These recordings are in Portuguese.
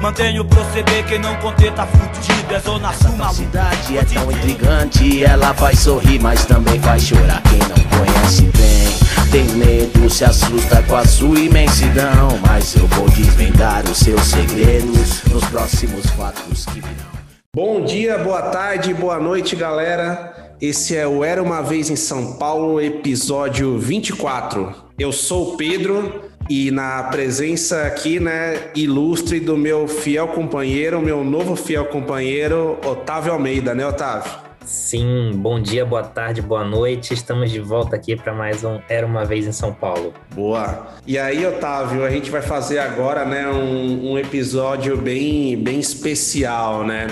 Mantenho o proceder, quem não conter tá fudido. É zona sul, A maluco. cidade é tão intrigante, ela faz sorrir, mas também faz chorar. Quem não conhece bem, tem medo, se assusta com a sua imensidão. Mas eu vou desvendar os seus segredos nos próximos fatos que virão. Bom dia, boa tarde, boa noite, galera. Esse é o Era uma Vez em São Paulo, episódio 24. Eu sou o Pedro e na presença aqui, né, ilustre do meu fiel companheiro, meu novo fiel companheiro, Otávio Almeida, né, Otávio? Sim, bom dia, boa tarde, boa noite. Estamos de volta aqui para mais um Era uma Vez em São Paulo. Boa. E aí, Otávio, a gente vai fazer agora, né, um, um episódio bem, bem especial, né?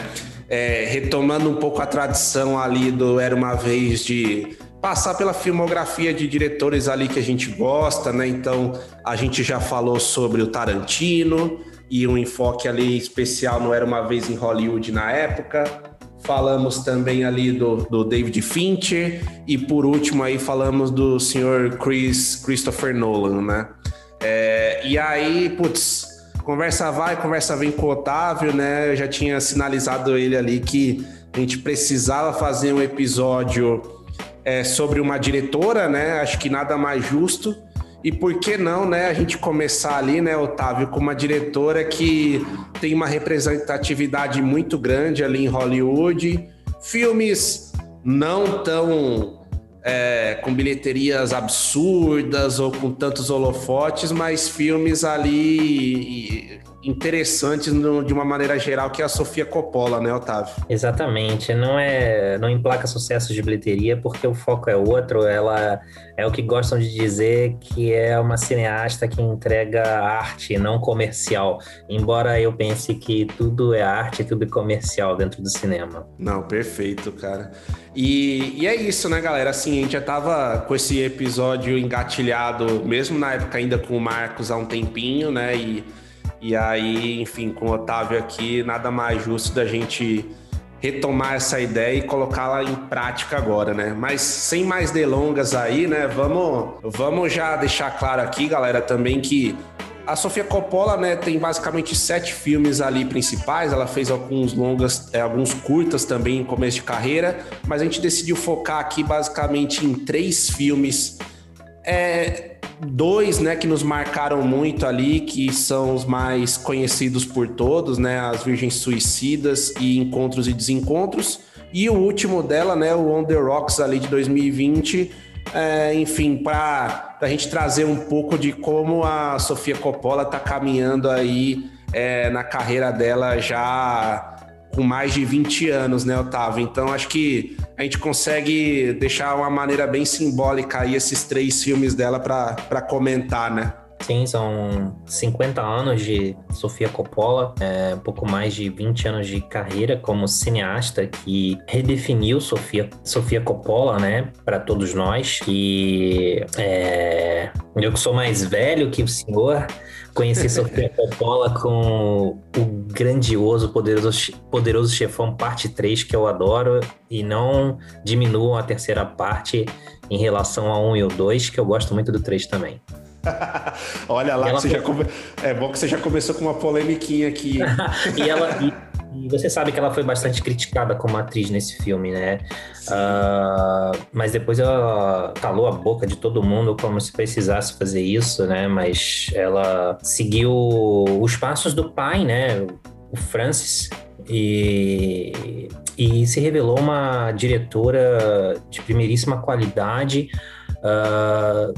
É, retomando um pouco a tradição ali do Era uma Vez de passar pela filmografia de diretores ali que a gente gosta, né? Então, a gente já falou sobre o Tarantino e um enfoque ali especial no Era uma Vez em Hollywood na época. Falamos também ali do, do David Fincher e por último aí falamos do senhor Chris Christopher Nolan, né? É, e aí, putz, conversa vai, conversa vem com o Otávio, né? Eu já tinha sinalizado ele ali que a gente precisava fazer um episódio é, sobre uma diretora, né? Acho que nada mais justo. E por que não, né, a gente começar ali, né, Otávio, com uma diretora que tem uma representatividade muito grande ali em Hollywood, filmes não tão é, com bilheterias absurdas ou com tantos holofotes, mas filmes ali interessantes no- de uma maneira geral, que é a Sofia Coppola, né, Otávio? Exatamente, não é, não emplaca sucesso de bilheteria porque o foco é outro. Ela é o que gostam de dizer que é uma cineasta que entrega arte, não comercial. Embora eu pense que tudo é arte, tudo é comercial dentro do cinema. Não, perfeito, cara. E, e é isso, né, galera? Assim, a gente já tava com esse episódio engatilhado, mesmo na época ainda com o Marcos há um tempinho, né? E, e aí, enfim, com o Otávio aqui, nada mais justo da gente retomar essa ideia e colocá-la em prática agora, né? Mas sem mais delongas aí, né? Vamos, vamos já deixar claro aqui, galera, também que a Sofia Coppola, né, tem basicamente sete filmes ali principais. Ela fez alguns longas, é, alguns curtas também em começo de carreira, mas a gente decidiu focar aqui basicamente em três filmes. É, dois, né, que nos marcaram muito ali, que são os mais conhecidos por todos, né, As Virgens Suicidas e Encontros e Desencontros. E o último dela, né, o On The Rocks ali de 2020, é, enfim, para a gente trazer um pouco de como a Sofia Coppola está caminhando aí é, na carreira dela já com mais de 20 anos, né, Otávio? Então acho que a gente consegue deixar uma maneira bem simbólica aí esses três filmes dela para comentar, né? Sim, são 50 anos de Sofia Coppola, é, um pouco mais de 20 anos de carreira como cineasta que redefiniu Sofia, Sofia Coppola, né, para todos nós. Que é, eu que sou mais velho que o senhor, conheci Sofia Coppola com o grandioso, poderoso, poderoso Chefão Parte 3, que eu adoro, e não diminuam a terceira parte em relação a 1 e o 2, que eu gosto muito do 3 também. Olha lá, Ela já come... é bom que você já começou com uma polemiquinha aqui. e ela e, você sabe que ela foi bastante criticada como atriz nesse filme, né? Ah, mas depois ela calou a boca de todo mundo como se precisasse fazer isso, né? Mas ela seguiu os passos do pai, né? O Francis. E, e se revelou uma diretora de primeiríssima qualidade, ah,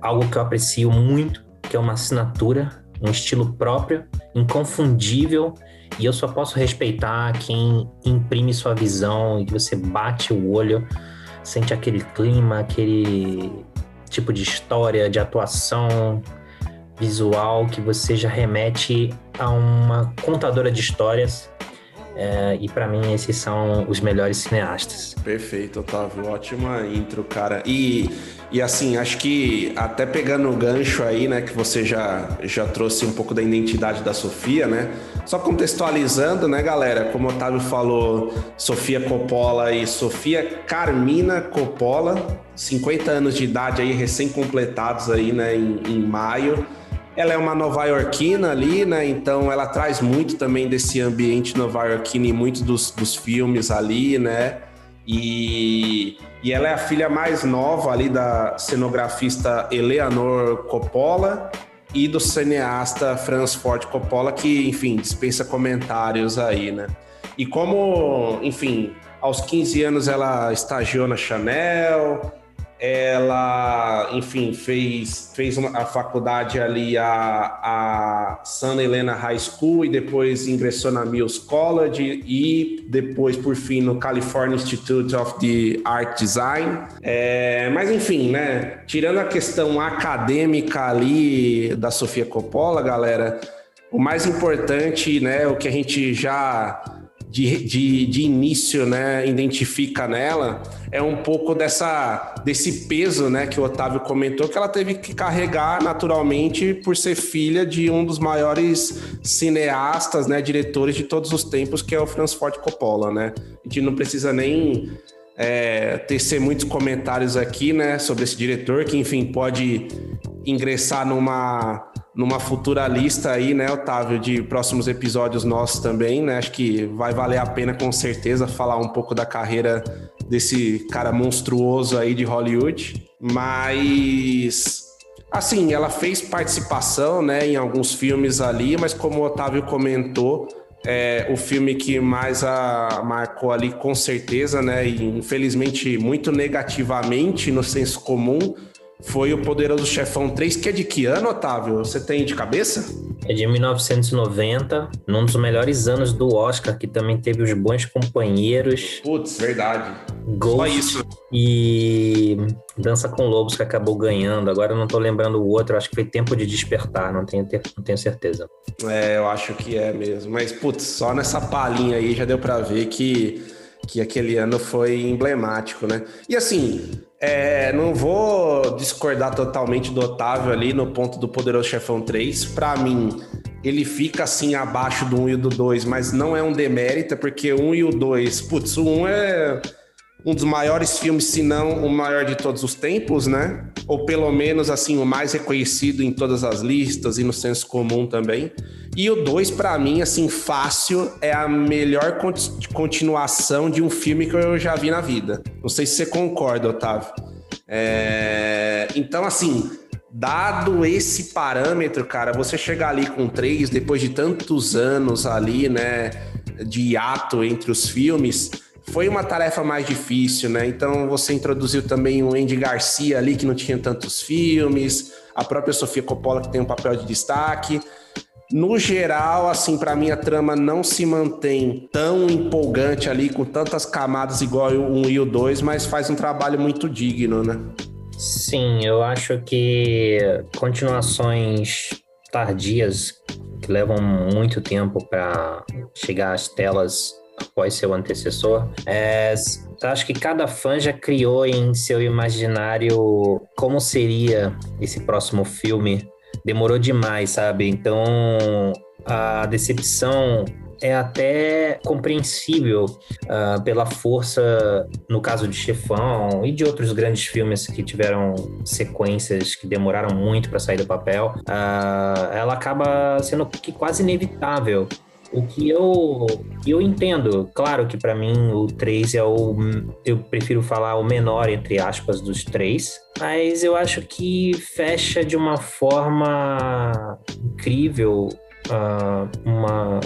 algo que eu aprecio muito, que é uma assinatura, um estilo próprio, inconfundível, e eu só posso respeitar quem imprime sua visão e que você bate o olho, sente aquele clima, aquele tipo de história, de atuação visual que você já remete a uma contadora de histórias É, e para mim esses são os melhores cineastas. Perfeito, Otávio. Ótima intro, cara. E, e assim, acho que até pegando o gancho aí, né, que você já, já trouxe um pouco da identidade da Sofia, né? Só contextualizando, né, galera? Como o Otávio falou, Sofia Coppola e Sofia Carmina Coppola, 50 anos de idade aí, recém-completados aí, né, em, em maio. Ela é uma nova-iorquina ali, né? Então ela traz muito também desse ambiente nova-iorquino em muitos dos, dos filmes ali, né? E, e ela é a filha mais nova ali da cenografista Eleanor Coppola e do cineasta Franz Ford Coppola, que, enfim, dispensa comentários aí, né? E como, enfim, aos 15 anos ela estagiou na Chanel, ela, enfim, fez, fez uma, a faculdade ali, a, a Santa Helena High School, e depois ingressou na Mills College, e depois, por fim, no California Institute of the Art Design. É, mas, enfim, né, tirando a questão acadêmica ali da Sofia Coppola, galera, o mais importante, né, o que a gente já de, de, de início, né, identifica nela, é um pouco dessa, desse peso, né, que o Otávio comentou, que ela teve que carregar naturalmente por ser filha de um dos maiores cineastas, né, diretores de todos os tempos, que é o Francis Ford Coppola, né? A gente não precisa nem é, tecer muitos comentários aqui, né, sobre esse diretor, que enfim pode ingressar numa numa futura lista aí, né, Otávio, de próximos episódios nossos também, né? Acho que vai valer a pena com certeza falar um pouco da carreira desse cara monstruoso aí de Hollywood. Mas assim, ela fez participação, né, em alguns filmes ali, mas como o Otávio comentou, é, o filme que mais a marcou ali com certeza, né, e infelizmente muito negativamente no senso comum, foi o Poderoso Chefão 3, que é de que ano, Otávio? Você tem de cabeça? É de 1990, num dos melhores anos do Oscar, que também teve os bons companheiros. Putz, verdade. Ghost Só isso. E Dança com Lobos, que acabou ganhando. Agora eu não tô lembrando o outro, acho que foi Tempo de Despertar, não tenho, não tenho certeza. É, eu acho que é mesmo. Mas, putz, só nessa palhinha aí já deu para ver que, que aquele ano foi emblemático, né? E assim, é, não vou discordar totalmente do Otávio ali no ponto do Poderoso Chefão 3. Para mim, ele fica assim abaixo do 1 e do 2, mas não é um demérito, porque o 1 e o 2, putz, o 1 é um dos maiores filmes, se não o maior de todos os tempos, né? Ou pelo menos assim o mais reconhecido em todas as listas e no senso comum também. E o 2 para mim assim fácil é a melhor continuação de um filme que eu já vi na vida. Não sei se você concorda, Otávio. É... Então assim, dado esse parâmetro, cara, você chegar ali com três depois de tantos anos ali, né, de hiato entre os filmes, foi uma tarefa mais difícil, né? Então você introduziu também o Andy Garcia ali, que não tinha tantos filmes, a própria Sofia Coppola, que tem um papel de destaque. No geral, assim, para mim a trama não se mantém tão empolgante ali, com tantas camadas igual o 1 e o 2, mas faz um trabalho muito digno, né? Sim, eu acho que continuações tardias que levam muito tempo para chegar às telas após seu antecessor. É, acho que cada fã já criou em seu imaginário como seria esse próximo filme. Demorou demais, sabe? Então a decepção é até compreensível uh, pela força, no caso de Chefão e de outros grandes filmes que tiveram sequências que demoraram muito para sair do papel. Uh, ela acaba sendo quase inevitável o que eu, eu entendo, claro que para mim o 3 é o. Eu prefiro falar o menor, entre aspas, dos três, mas eu acho que fecha de uma forma incrível Uh, uma,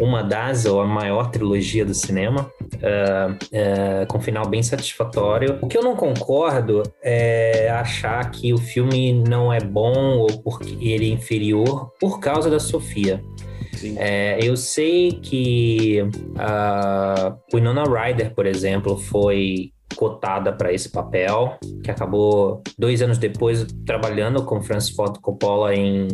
uma das, ou a maior trilogia do cinema, uh, uh, com um final bem satisfatório. O que eu não concordo é achar que o filme não é bom ou porque ele é inferior por causa da Sofia. É, eu sei que uh, Winona Ryder, por exemplo, foi cotada para esse papel, que acabou dois anos depois trabalhando com Francis Ford Coppola em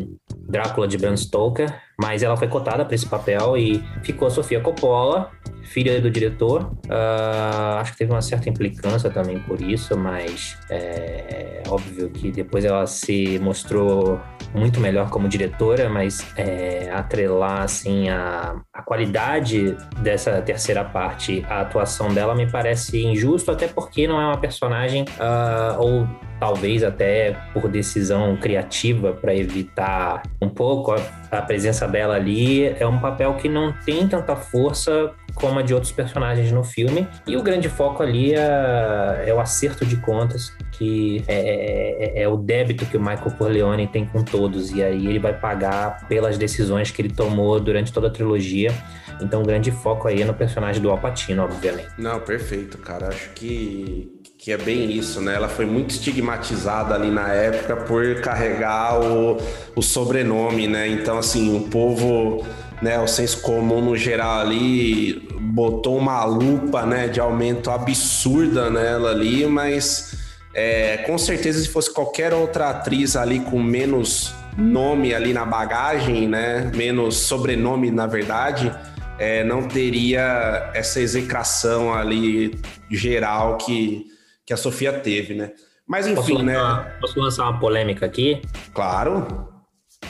Drácula de Bram Stoker, mas ela foi cotada para esse papel e ficou a Sofia Coppola, filha do diretor. Uh, acho que teve uma certa implicância também por isso, mas é óbvio que depois ela se mostrou muito melhor como diretora, mas é, atrelar assim a, a qualidade dessa terceira parte, a atuação dela me parece injusto, até porque não é uma personagem uh, ou talvez até por decisão criativa para evitar um pouco a, a, presença dela ali, é um papel que não tem tanta força como a de outros personagens no filme. E o grande foco ali é, é o acerto de contas, que é, é, é, é, o débito que o Michael Corleone tem com todos. E aí ele vai pagar pelas decisões que ele tomou durante toda a trilogia. Então o grande foco aí é no personagem do Al Pacino, obviamente. Não, perfeito, cara. Acho que que é bem isso, né? Ela foi muito estigmatizada ali na época por carregar o, o sobrenome, né? Então, assim, o povo, né, o senso comum no geral ali botou uma lupa, né, de aumento absurda nela ali, mas é, com certeza se fosse qualquer outra atriz ali com menos nome ali na bagagem, né, menos sobrenome na verdade, é, não teria essa execração ali geral que que a Sofia teve, né? Mas enfim, posso lançar, né? Posso lançar uma polêmica aqui? Claro.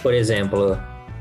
Por exemplo,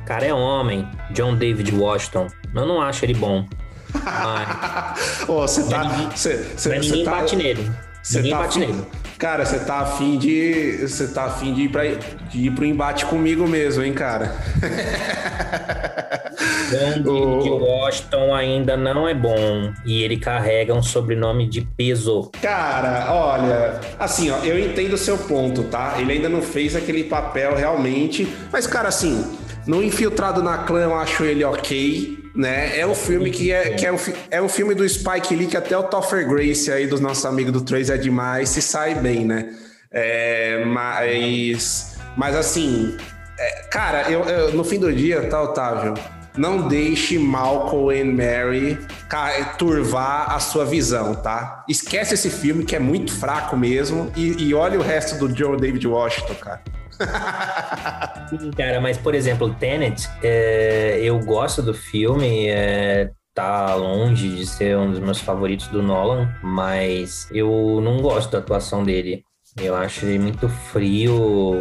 cara é homem, John David Washington. Eu não acho ele bom. Mas... oh, você tá. Ninguém, cê, cê, mas ninguém tá... bate nele. Cê ninguém tá bate nele. Cara, você tá afim de. Você tá afim de ir, pra, de ir pro embate comigo mesmo, hein, cara? o de Washington ainda não é bom e ele carrega um sobrenome de peso. Cara, olha, assim, ó, eu entendo o seu ponto, tá? Ele ainda não fez aquele papel realmente, mas, cara, assim, no Infiltrado na Clã eu acho ele ok né? É um filme que é, que é, um, é um filme do Spike Lee que até o Topher Grace aí dos nossos amigos do Trace é demais se sai bem, né? É, mas, mas assim, é, cara, eu, eu, no fim do dia, tá, Otávio? Não deixe Malcolm e Mary turvar a sua visão, tá? Esquece esse filme que é muito fraco mesmo e, e olha o resto do Joe David Washington, cara. Sim, cara, mas por exemplo, Tenet, é, eu gosto do filme, é, tá longe de ser um dos meus favoritos do Nolan, mas eu não gosto da atuação dele. Eu acho muito frio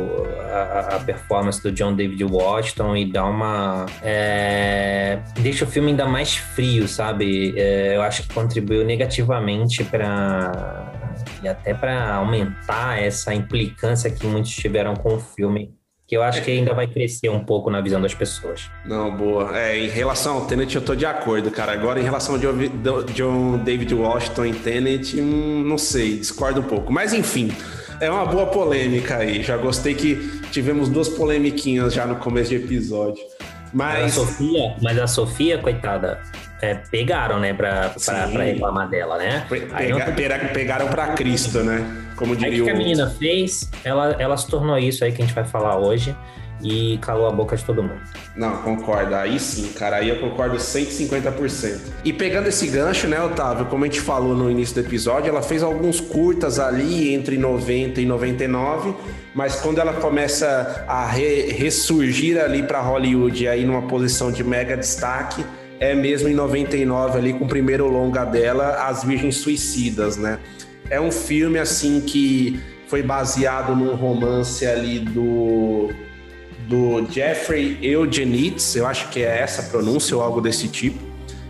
a, a, performance do John David Washington e dá uma. É, deixa o filme ainda mais frio, sabe? É, eu acho que contribuiu negativamente para e até para aumentar essa implicância que muitos tiveram com o filme, que eu acho que ainda vai crescer um pouco na visão das pessoas. Não, boa. É, em relação ao Tenet, eu tô de acordo, cara. Agora, em relação ao John David Washington em Tenet, hum, não sei, discordo um pouco. Mas, enfim, é uma boa polêmica aí. Já gostei que tivemos duas polemiquinhas já no começo de episódio. Mas... mas a Sofia, mas a Sofia, coitada, é, pegaram, né, pra, pra, pra, reclamar dela, né? Pega, não... Pegaram pra Cristo, né? Como diria aí, o que a menina fez, ela, ela se tornou isso aí que a gente vai falar hoje e calou a boca de todo mundo. Não, concordo. Aí sim, cara. Aí eu concordo 150%. E pegando esse gancho, né, Otávio, como a gente falou no início do episódio, ela fez alguns curtas ali entre 90 e 99, mas quando ela começa a re ressurgir ali para Hollywood, aí numa posição de mega destaque, é mesmo em 99 ali com o primeiro longa dela, As Virgens Suicidas, né? É um filme assim que foi baseado num romance ali do do Jeffrey Eugenides, eu acho que é essa pronúncia ou algo desse tipo.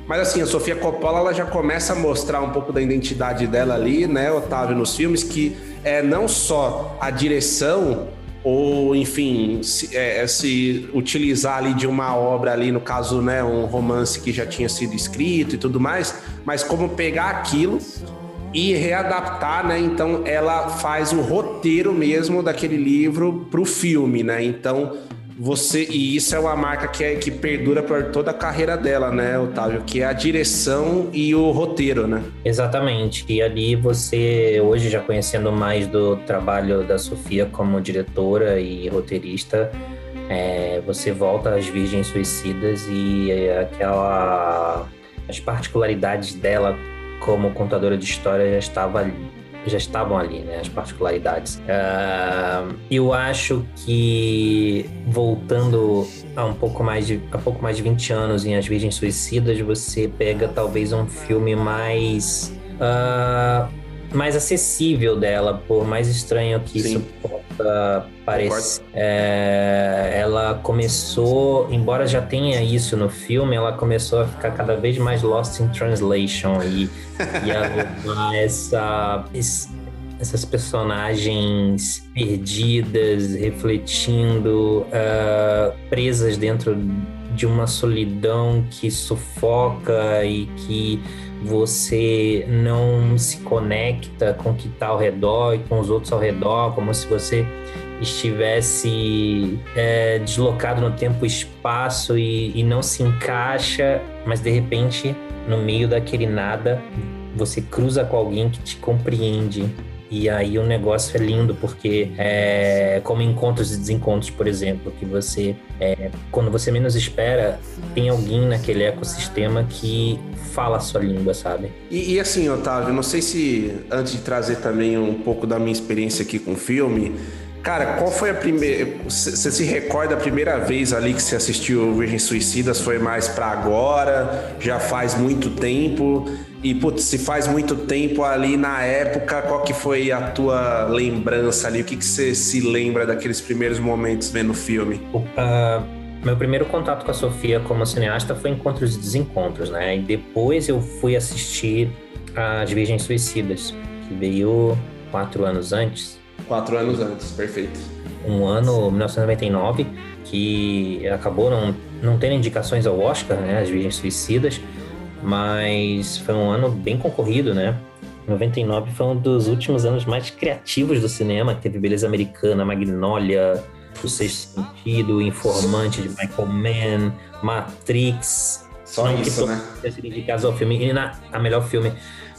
Mas assim, a Sofia Coppola ela já começa a mostrar um pouco da identidade dela ali, né, Otávio, nos filmes, que é não só a direção ou enfim se, é, é, se, utilizar ali de uma obra ali no caso né um romance que já tinha sido escrito e tudo mais mas como pegar aquilo e readaptar né então ela faz o roteiro mesmo daquele livro para o filme né? Então você e isso é uma marca que, é, que perdura por toda a carreira dela, né, Otávio? Que é a direção e o roteiro, né? Exatamente. E ali você, hoje já conhecendo mais do trabalho da Sofia como diretora e roteirista, é, você volta às Virgens Suicidas e aquela as particularidades dela como contadora de história já estava ali, já estavam ali, né, as particularidades. Uh, eu acho que voltando a um pouco mais de a pouco mais de 20 anos em As Virgens Suicidas, você pega talvez um filme mais uh, mais acessível dela, por mais estranho que Sim. isso possa parecer. É, ela começou, embora já tenha isso no filme, ela começou a ficar cada vez mais lost in translation e, e a levar essa, essas personagens perdidas, refletindo, uh, presas dentro de uma solidão que sufoca e que você não se conecta com o que está ao redor e com os outros ao redor, como se você estivesse é, deslocado no tempo e espaço e, e não se encaixa, mas de repente, no meio daquele nada, você cruza com alguém que te compreende e aí o negócio é lindo, porque é como encontros e desencontros, por exemplo, que você, é, quando você menos espera, tem alguém naquele ecossistema que fala a sua língua, sabe? E, e assim, Otávio, não sei se antes de trazer também um pouco da minha experiência aqui com o filme, Cara, qual foi a primeira. Você se recorda a primeira vez ali que você assistiu Virgem Suicidas? Foi mais para agora? Já faz muito tempo? E, putz, se faz muito tempo ali na época, qual que foi a tua lembrança ali? O que, que você se lembra daqueles primeiros momentos vendo o filme? Uh, meu primeiro contato com a Sofia como cineasta foi Encontros e Desencontros, né? E depois eu fui assistir As Virgens Suicidas, que veio quatro anos antes. Quatro anos antes, perfeito. Um ano, 1999, que acabou não, não tendo indicações ao Oscar, né? As Virgens Suicidas mas foi um ano bem concorrido, né? 99 foi um dos últimos anos mais criativos do cinema, teve Beleza Americana, Magnolia, O Sexto Sentido, Informante de Michael Mann, Matrix. Só não isso, né? indicados ao filme, e na, a melhor filme.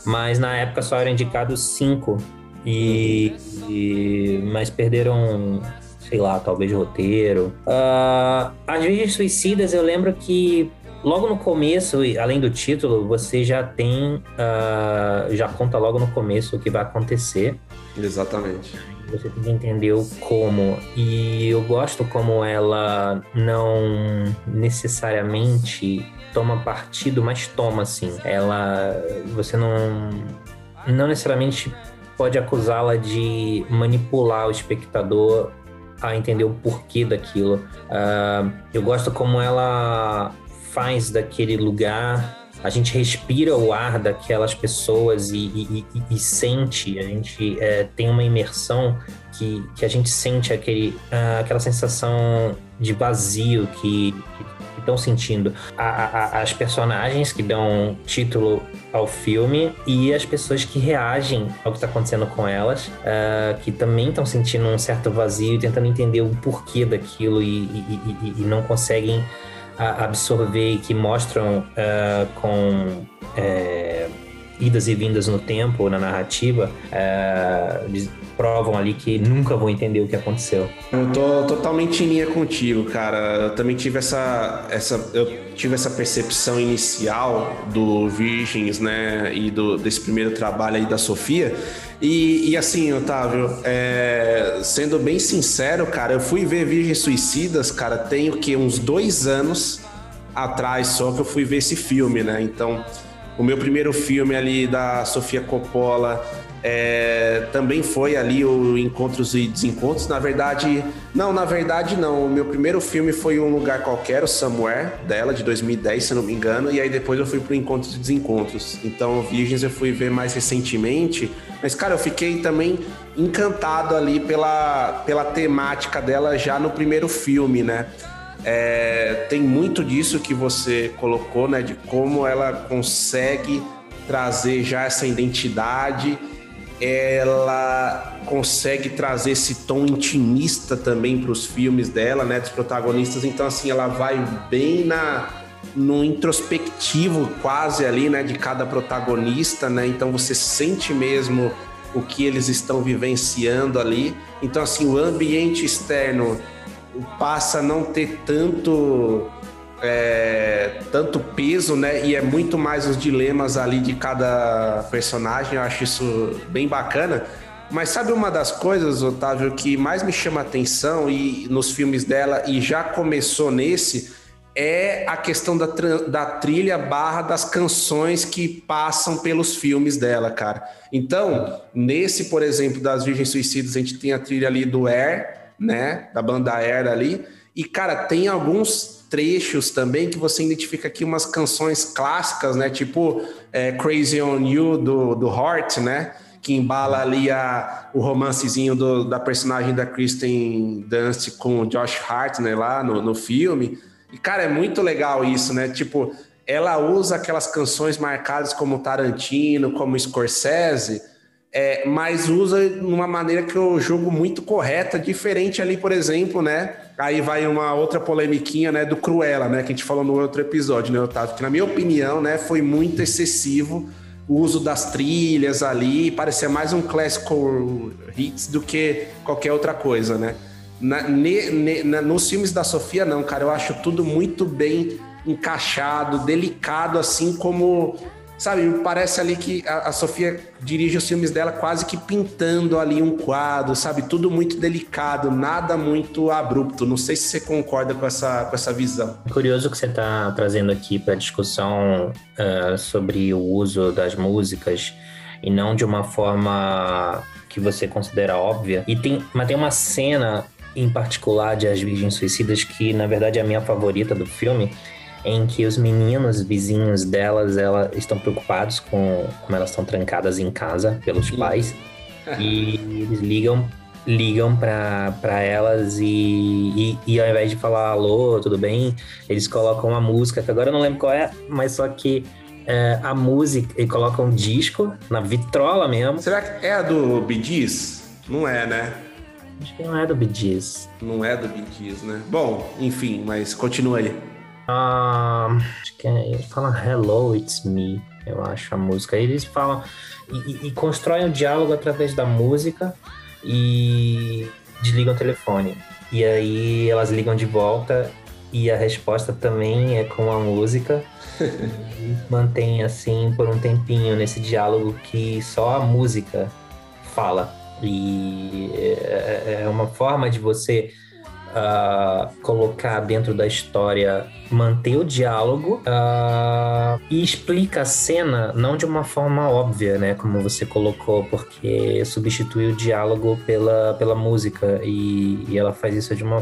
Mas na época só eram indicados cinco. E, e mas perderam sei lá, talvez roteiro. Uh, As Virgens Suicidas, eu lembro que Logo no começo, além do título, você já tem. Uh, já conta logo no começo o que vai acontecer. Exatamente. Você tem que entender o como. E eu gosto como ela não necessariamente toma partido, mas toma assim. Ela. Você não. Não necessariamente pode acusá-la de manipular o espectador a entender o porquê daquilo. Uh, eu gosto como ela faz daquele lugar a gente respira o ar daquelas pessoas e, e, e, e sente, a gente é, tem uma imersão que, que a gente sente aquele, uh, aquela sensação de vazio que estão sentindo. A, a, as personagens que dão título ao filme e as pessoas que reagem ao que está acontecendo com elas, uh, que também estão sentindo um certo vazio e tentando entender o porquê daquilo e, e não conseguem absorver e que mostram uh, com é, idas e vindas no tempo, na narrativa, uh, provam ali que nunca vão entender o que aconteceu. Eu tô totalmente em linha contigo, cara. Eu também tive essa, essa, eu tive essa percepção inicial do Virgens, né, e do, desse primeiro trabalho aí da Sofia. E, e assim, Otávio, é, sendo bem sincero, cara, eu fui ver Virgens Suicidas, cara, tem o que uns dois anos atrás só que eu fui ver esse filme, né? Então, o meu primeiro filme ali da Sofia Coppola é, também foi ali o Encontros e Desencontros. Na verdade, não, na verdade não. O meu primeiro filme foi Um Lugar Qualquer, o Somewhere, dela, de 2010, se não me engano. E aí depois eu fui pro Encontros e Desencontros. Então, Virgens eu fui ver mais recentemente. Mas, cara, eu fiquei também encantado ali pela, pela temática dela já no primeiro filme, né? É, tem muito disso que você colocou, né? De como ela consegue trazer já essa identidade, ela consegue trazer esse tom intimista também para os filmes dela, né? Dos protagonistas. Então, assim, ela vai bem na no introspectivo quase ali, né? De cada protagonista, né? Então você sente mesmo o que eles estão vivenciando ali. Então, assim, o ambiente externo passa a não ter tanto é, tanto peso, né? E é muito mais os dilemas ali de cada personagem. Eu acho isso bem bacana. Mas sabe uma das coisas, Otávio, que mais me chama atenção e nos filmes dela e já começou nesse é a questão da, da trilha barra das canções que passam pelos filmes dela, cara. Então, nesse, por exemplo, das Virgens Suicidas, a gente tem a trilha ali do Air, né? Da banda Air ali. E, cara, tem alguns trechos também que você identifica aqui umas canções clássicas, né? Tipo é, Crazy on You do, do Heart, né? Que embala ali a, o romancezinho do, da personagem da Kristen Dunst com o Josh Hart, né? Lá no, no filme. E, cara, é muito legal isso, né? Tipo, ela usa aquelas canções marcadas como Tarantino, como Scorsese, é, mas usa de uma maneira que eu julgo muito correta, diferente ali, por exemplo, né? Aí vai uma outra polemiquinha, né, do Cruella, né, que a gente falou no outro episódio, né, Otávio? Que na minha opinião, né, foi muito excessivo o uso das trilhas ali, parecia mais um classical hits do que qualquer outra coisa, né? Na, ne, ne, na, nos filmes da Sofia, não, cara, eu acho tudo muito bem encaixado, delicado, assim como Sabe, parece ali que a, a, Sofia dirige os filmes dela quase que pintando ali um quadro, sabe? Tudo muito delicado, nada muito abrupto. Não sei se você concorda com essa, com essa visão. Curioso que você está trazendo aqui para discussão uh, sobre o uso das músicas e não de uma forma que você considera óbvia. E tem, mas tem uma cena em particular de As Virgens Suicidas que, na verdade, é a minha favorita do filme em que os meninos vizinhos delas ela, estão preocupados com como elas estão trancadas em casa pelos pais e eles ligam ligam para elas e, e, e, ao invés de falar alô, tudo bem, eles colocam uma música que agora eu não lembro qual é, mas só que é, a música, e colocam um disco na vitrola mesmo. Será que é a do Gees? Não é, né? Acho que não é do Gees. Não é do Gees, né? Bom, enfim, mas continua aí. Ah, acho que é, ele fala Hello, It's Me, eu acho a música. Eles falam e, e constroem o diálogo através da música e desligam o telefone. E aí elas ligam de volta e a resposta também é com a música. e mantém assim por um tempinho nesse diálogo que só a música fala. E é, é uma forma de você uh, colocar dentro da história, manter o diálogo uh, e explica a cena não de uma forma óbvia, né? Como você colocou, porque substitui o diálogo pela, pela música e, e ela faz isso de uma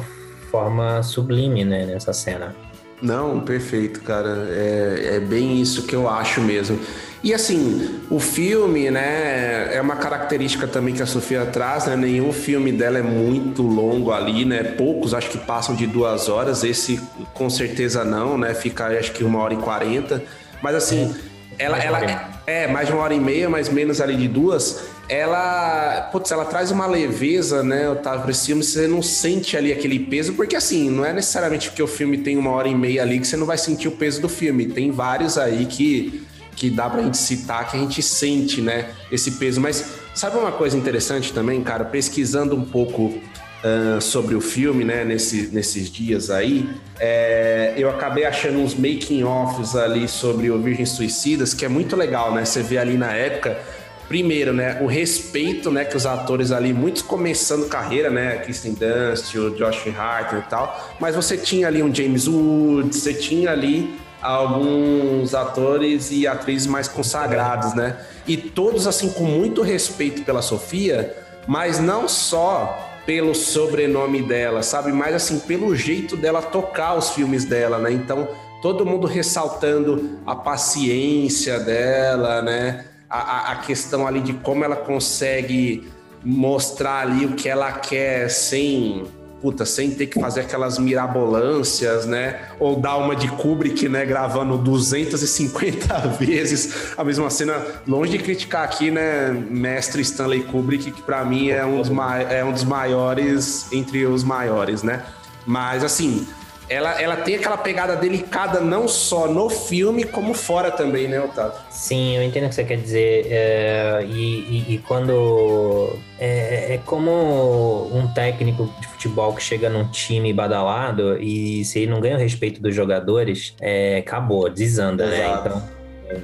forma sublime, né? Nessa cena. Não, perfeito, cara. É, é bem isso que eu acho mesmo. E assim, o filme, né, é uma característica também que a Sofia traz, né? Nenhum filme dela é muito longo ali, né? Poucos acho que passam de duas horas. Esse com certeza não, né? Fica acho que uma hora e quarenta. Mas assim, é, ela, ela é mais de uma hora e meia, mas menos ali de duas. Ela, putz, ela traz uma leveza, né, Otávio, pra esse filme, você não sente ali aquele peso, porque assim, não é necessariamente porque o filme tem uma hora e meia ali que você não vai sentir o peso do filme. Tem vários aí que que dá pra gente citar, que a gente sente, né, esse peso. Mas sabe uma coisa interessante também, cara? Pesquisando um pouco uh, sobre o filme, né, nesse, nesses dias aí, é, eu acabei achando uns making-offs ali sobre o Virgens Suicidas, que é muito legal, né? Você vê ali na época primeiro, né, o respeito, né, que os atores ali, muitos começando carreira, né, Kristen Dunst, o Josh Hart e tal, mas você tinha ali um James Woods, você tinha ali alguns atores e atrizes mais consagrados, né? E todos assim com muito respeito pela Sofia, mas não só pelo sobrenome dela, sabe? Mas assim pelo jeito dela tocar os filmes dela, né? Então todo mundo ressaltando a paciência dela, né? A, a, questão ali de como ela consegue mostrar ali o que ela quer sem puta, sem ter que fazer aquelas mirabolâncias, né? Ou dar uma de Kubrick, né? Gravando 250 vezes a mesma cena. Longe de criticar aqui, né? Mestre Stanley Kubrick, que para mim é um, dos é um dos maiores entre os maiores, né? Mas, assim, ela, ela tem aquela pegada delicada não só no filme, como fora também, né, Otávio? Sim, eu entendo o que você quer dizer. É, e, e, e, quando. É, é, como um técnico de futebol que chega num time badalado e se ele não ganha o respeito dos jogadores, é, acabou, desanda, né? Exato. né? Então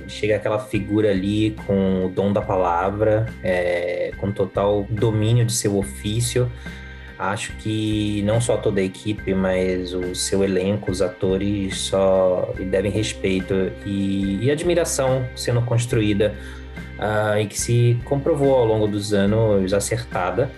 chega aquela figura ali com o dom da palavra, é, com total domínio de seu ofício. Acho que não só toda a equipe, mas o seu elenco, os atores só devem respeito e, e admiração sendo construída uh, e que se comprovou ao longo dos anos acertada.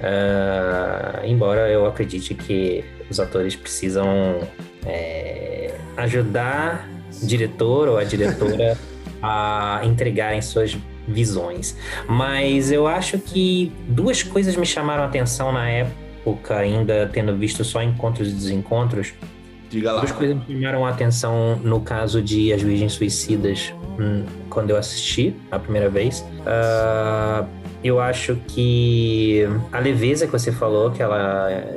Uh, embora eu acredite que os atores precisam é, ajudar o diretor ou a diretora a entregarem suas visões. Mas eu acho que duas coisas me chamaram a atenção na época, ainda tendo visto só encontros e desencontros. Diga lá. Duas coisas me chamaram a atenção no caso de As Virgens Suicidas, hum, quando eu assisti a primeira vez. Uh, eu acho que a leveza que você falou, que ela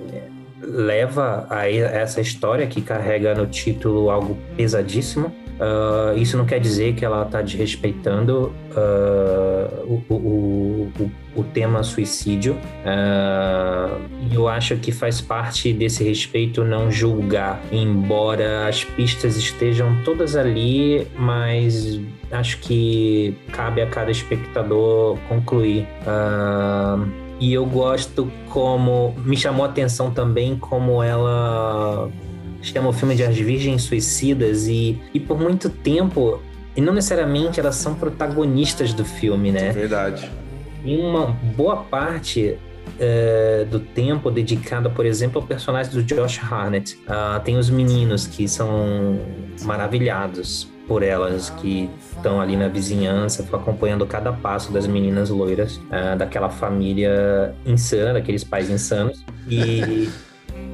leva a essa história que carrega no título algo pesadíssimo. Uh, isso não quer dizer que ela está desrespeitando uh, o, o, o, o, tema suicídio. Uh, eu acho que faz parte desse respeito não julgar, embora as pistas estejam todas ali, mas acho que cabe a cada espectador concluir. e eu gosto como. Me chamou a atenção também como ela chama o filme de As Virgens Suicidas e, e por muito tempo, e não necessariamente elas são protagonistas do filme, né? Verdade. Em uma boa parte uh, do tempo dedicado, por exemplo, ao personagem do Josh Harnett. Uh, tem os meninos que são maravilhados por elas, que estão ali na vizinhança, acompanhando cada passo das meninas loiras, uh, daquela família insana, daqueles pais insanos. E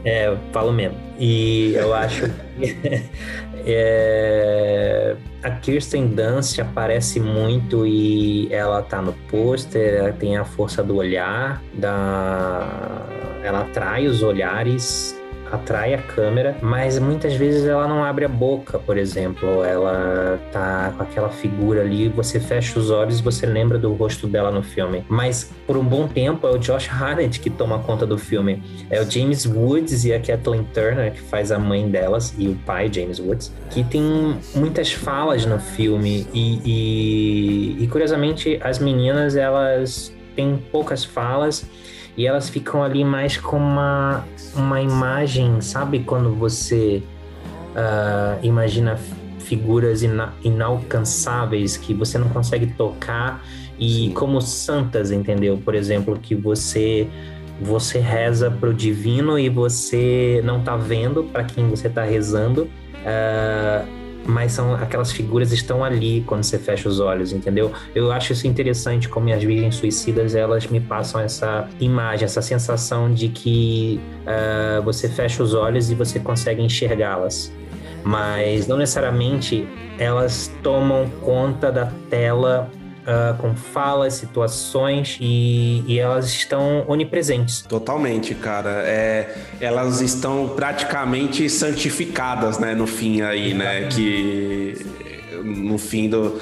É, falo mesmo. E eu acho que é, a Kirsten Dunst aparece muito e ela tá no pôster, ela tem a força do olhar, da... ela atrai os olhares atrai a câmera, mas muitas vezes ela não abre a boca, por exemplo. Ela tá com aquela figura ali, você fecha os olhos e você lembra do rosto dela no filme. Mas por um bom tempo é o Josh Harnett que toma conta do filme. É o James Woods e a Kathleen Turner, que faz a mãe delas, e o pai, James Woods, que tem muitas falas no filme. E, e, e curiosamente, as meninas, elas têm poucas falas e elas ficam ali mais com uma, uma imagem, sabe? Quando você uh, imagina figuras ina inalcançáveis que você não consegue tocar e como santas, entendeu? Por exemplo, que você você reza pro divino e você não tá vendo para quem você tá rezando. Uh, mas são aquelas figuras estão ali quando você fecha os olhos, entendeu? Eu acho isso interessante como as virgens suicidas elas me passam essa imagem, essa sensação de que uh, você fecha os olhos e você consegue enxergá-las, mas não necessariamente elas tomam conta da tela uh, com falas, situações e, e, elas estão onipresentes. Totalmente, cara. É, elas estão praticamente santificadas, né, no fim aí, né? Que no fim do,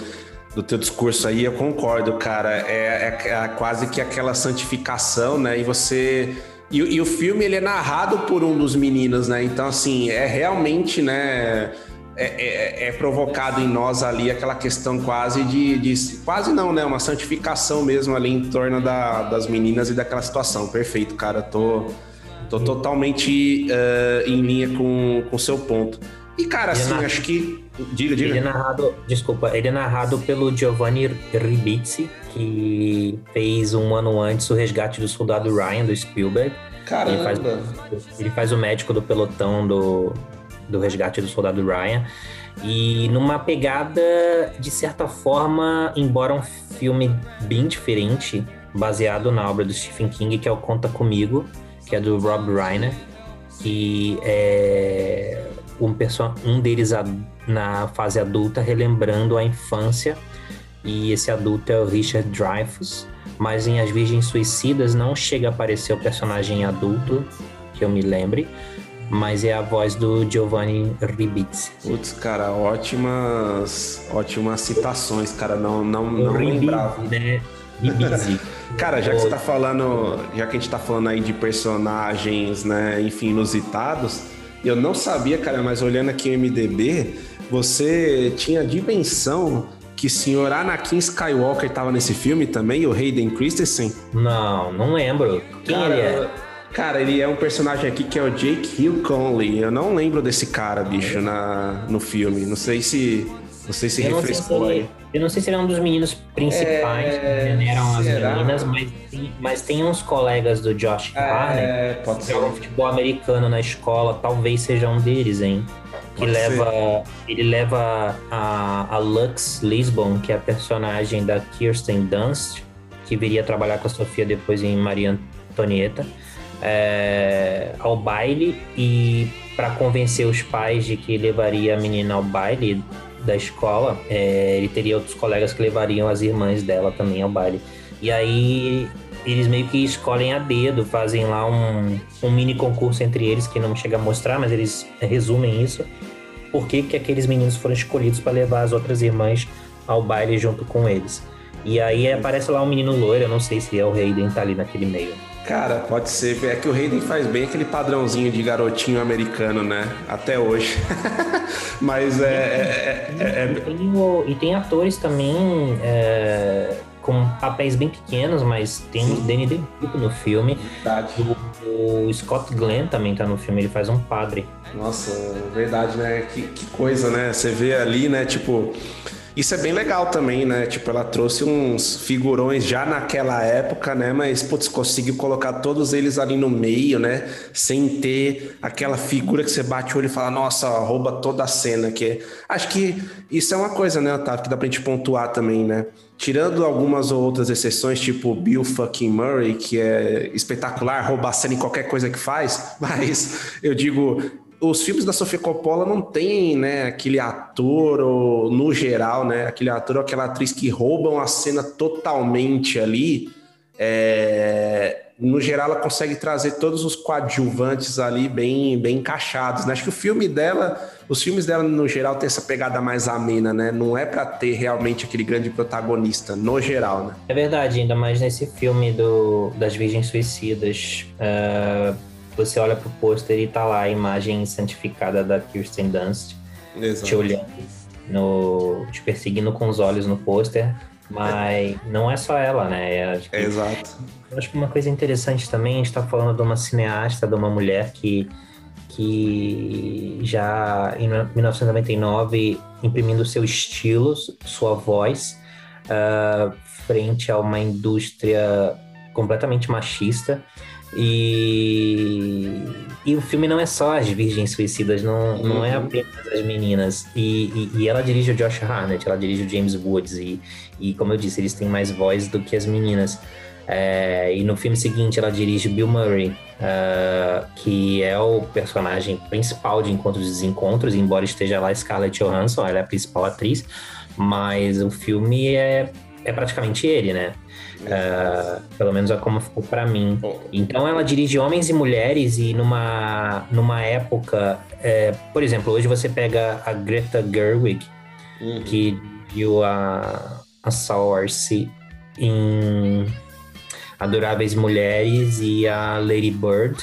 do teu discurso aí eu concordo, cara. É, é, é quase que aquela santificação, né? E você e, e, o filme ele é narrado por um dos meninos, né? Então assim é realmente, né? É, é, é, provocado em nós ali aquela questão quase de, de, quase não, né? Uma santificação mesmo ali em torno da, das meninas e daquela situação. Perfeito, cara. Tô, tô totalmente uh, em linha com o seu ponto. E, cara, assim, é acho que. Diga, diga. Ele é narrado, desculpa, ele é narrado pelo Giovanni Ribisi, que fez um ano antes o resgate do soldado Ryan do Spielberg. Caramba! Ele faz, ele faz o médico do pelotão do, do resgate do soldado Ryan. E numa pegada, de certa forma, embora um filme bem diferente, baseado na obra do Stephen King, que é o Conta Comigo, que é do Rob Reiner, que é um, um deles na fase adulta relembrando a infância, e esse adulto é o Richard Dreyfuss, mas em As Virgens Suicidas não chega a aparecer o personagem adulto, que eu me lembre, mas é a voz do Giovanni Ribisi. Putz, cara, ótimas, ótimas citações, cara. Não, não, não lembrava. né? Cara, já que você tá falando, já que a gente tá falando aí de personagens, né, enfim, inusitados, eu não sabia, cara, mas olhando aqui o MDB, você tinha a dimensão que o senhor Anakin Skywalker tava nesse filme também, o Hayden Christensen? Não, não lembro. Quem cara, ele é? Cara, ele é um personagem aqui que é o Jake Hill Conley. Eu não lembro desse cara, bicho, na, no filme. Não sei se. Não sei se Eu não sei se, refrescou ele, aí. eu não sei se ele é um dos meninos principais É, que generam as será? meninas, mas tem, mas tem uns colegas do Josh Harnett É, pode ser. jogam futebol americano na escola, talvez seja um deles, hein? Que Pode leva. Ele leva a, a Lux Lisbon, que é a personagem da Kirsten Dunst, que viria trabalhar com a Sofia depois em Maria Antonieta, é, ao baile e para convencer os pais de que levaria a menina ao baile da escola, é, ele teria outros colegas que levariam as irmãs dela também ao baile. E aí eles meio que escolhem a dedo, fazem lá um, um mini concurso entre eles que não chega a mostrar, mas eles resumem isso. Por que, que aqueles meninos foram escolhidos para levar as outras irmãs ao baile junto com eles? E aí aparece lá um menino loiro, eu não sei se é o Hayden tá ali naquele meio. Cara, pode ser. É que o Hayden faz bem aquele padrãozinho de garotinho americano, né? Até hoje. Mas é. é- é- é- E tem, o- e tem atores também é, com papéis bem pequenos, mas tem o Danny DeVito no filme. verdade. O, o Scott Glenn também tá no filme, ele faz um padre. Nossa, verdade, né? Que, que coisa, né? Você vê ali, né? Tipo, isso é bem legal também, né? Tipo, ela trouxe uns figurões já naquela época, né? Mas, putz, conseguiu colocar todos eles ali no meio, né? Sem ter aquela figura que você bate o olho e fala, nossa, rouba toda a cena. Que acho que isso é uma coisa, né, Otávio, que dá pra gente pontuar também, né? Tirando algumas ou outras exceções, tipo Bill fucking Murray, que é espetacular, rouba a cena em qualquer coisa que faz, mas eu digo, os filmes da Sofia Coppola não tem, né, aquele ator, ou, no geral, né, aquele ator ou aquela atriz que roubam a cena totalmente ali. É, no geral, ela consegue trazer todos os coadjuvantes ali bem, bem encaixados. Né? Acho que o filme dela, os filmes dela, no geral, tem essa pegada mais amena, né? Não é pra ter realmente aquele grande protagonista, no geral, né? É verdade, ainda mais nesse filme do, das Virgens Suicidas. é, você olha pro pôster e tá lá a imagem santificada da Kirsten Dunst te olhando, no, te perseguindo com os olhos no pôster. Mas não é só ela, né? É, acho que- É, exato. Eu acho que uma coisa interessante também, a gente está falando de uma cineasta, de uma mulher que, que já em 1999 imprimindo seu estilo, sua voz, ah, frente a uma indústria completamente machista. E, e o filme não é só as virgens suicidas, não, não é Uhum. apenas as meninas. E, e, e ela dirige o Josh Harnett, ela dirige o James Woods. E, e como eu disse, eles têm mais voz do que as meninas. É, e no filme seguinte ela dirige Bill Murray, ah, que é o personagem principal de Encontros e Desencontros, embora esteja lá Scarlett Johansson, ela é a principal atriz, mas o filme é, é praticamente ele, né? Ah, pelo menos é como ficou pra mim. Então ela dirige homens e mulheres e numa, numa época, é, por exemplo, hoje você pega a Greta Gerwig, Uhum. que viu a, a Saoirse em Adoráveis Mulheres e a Lady Bird.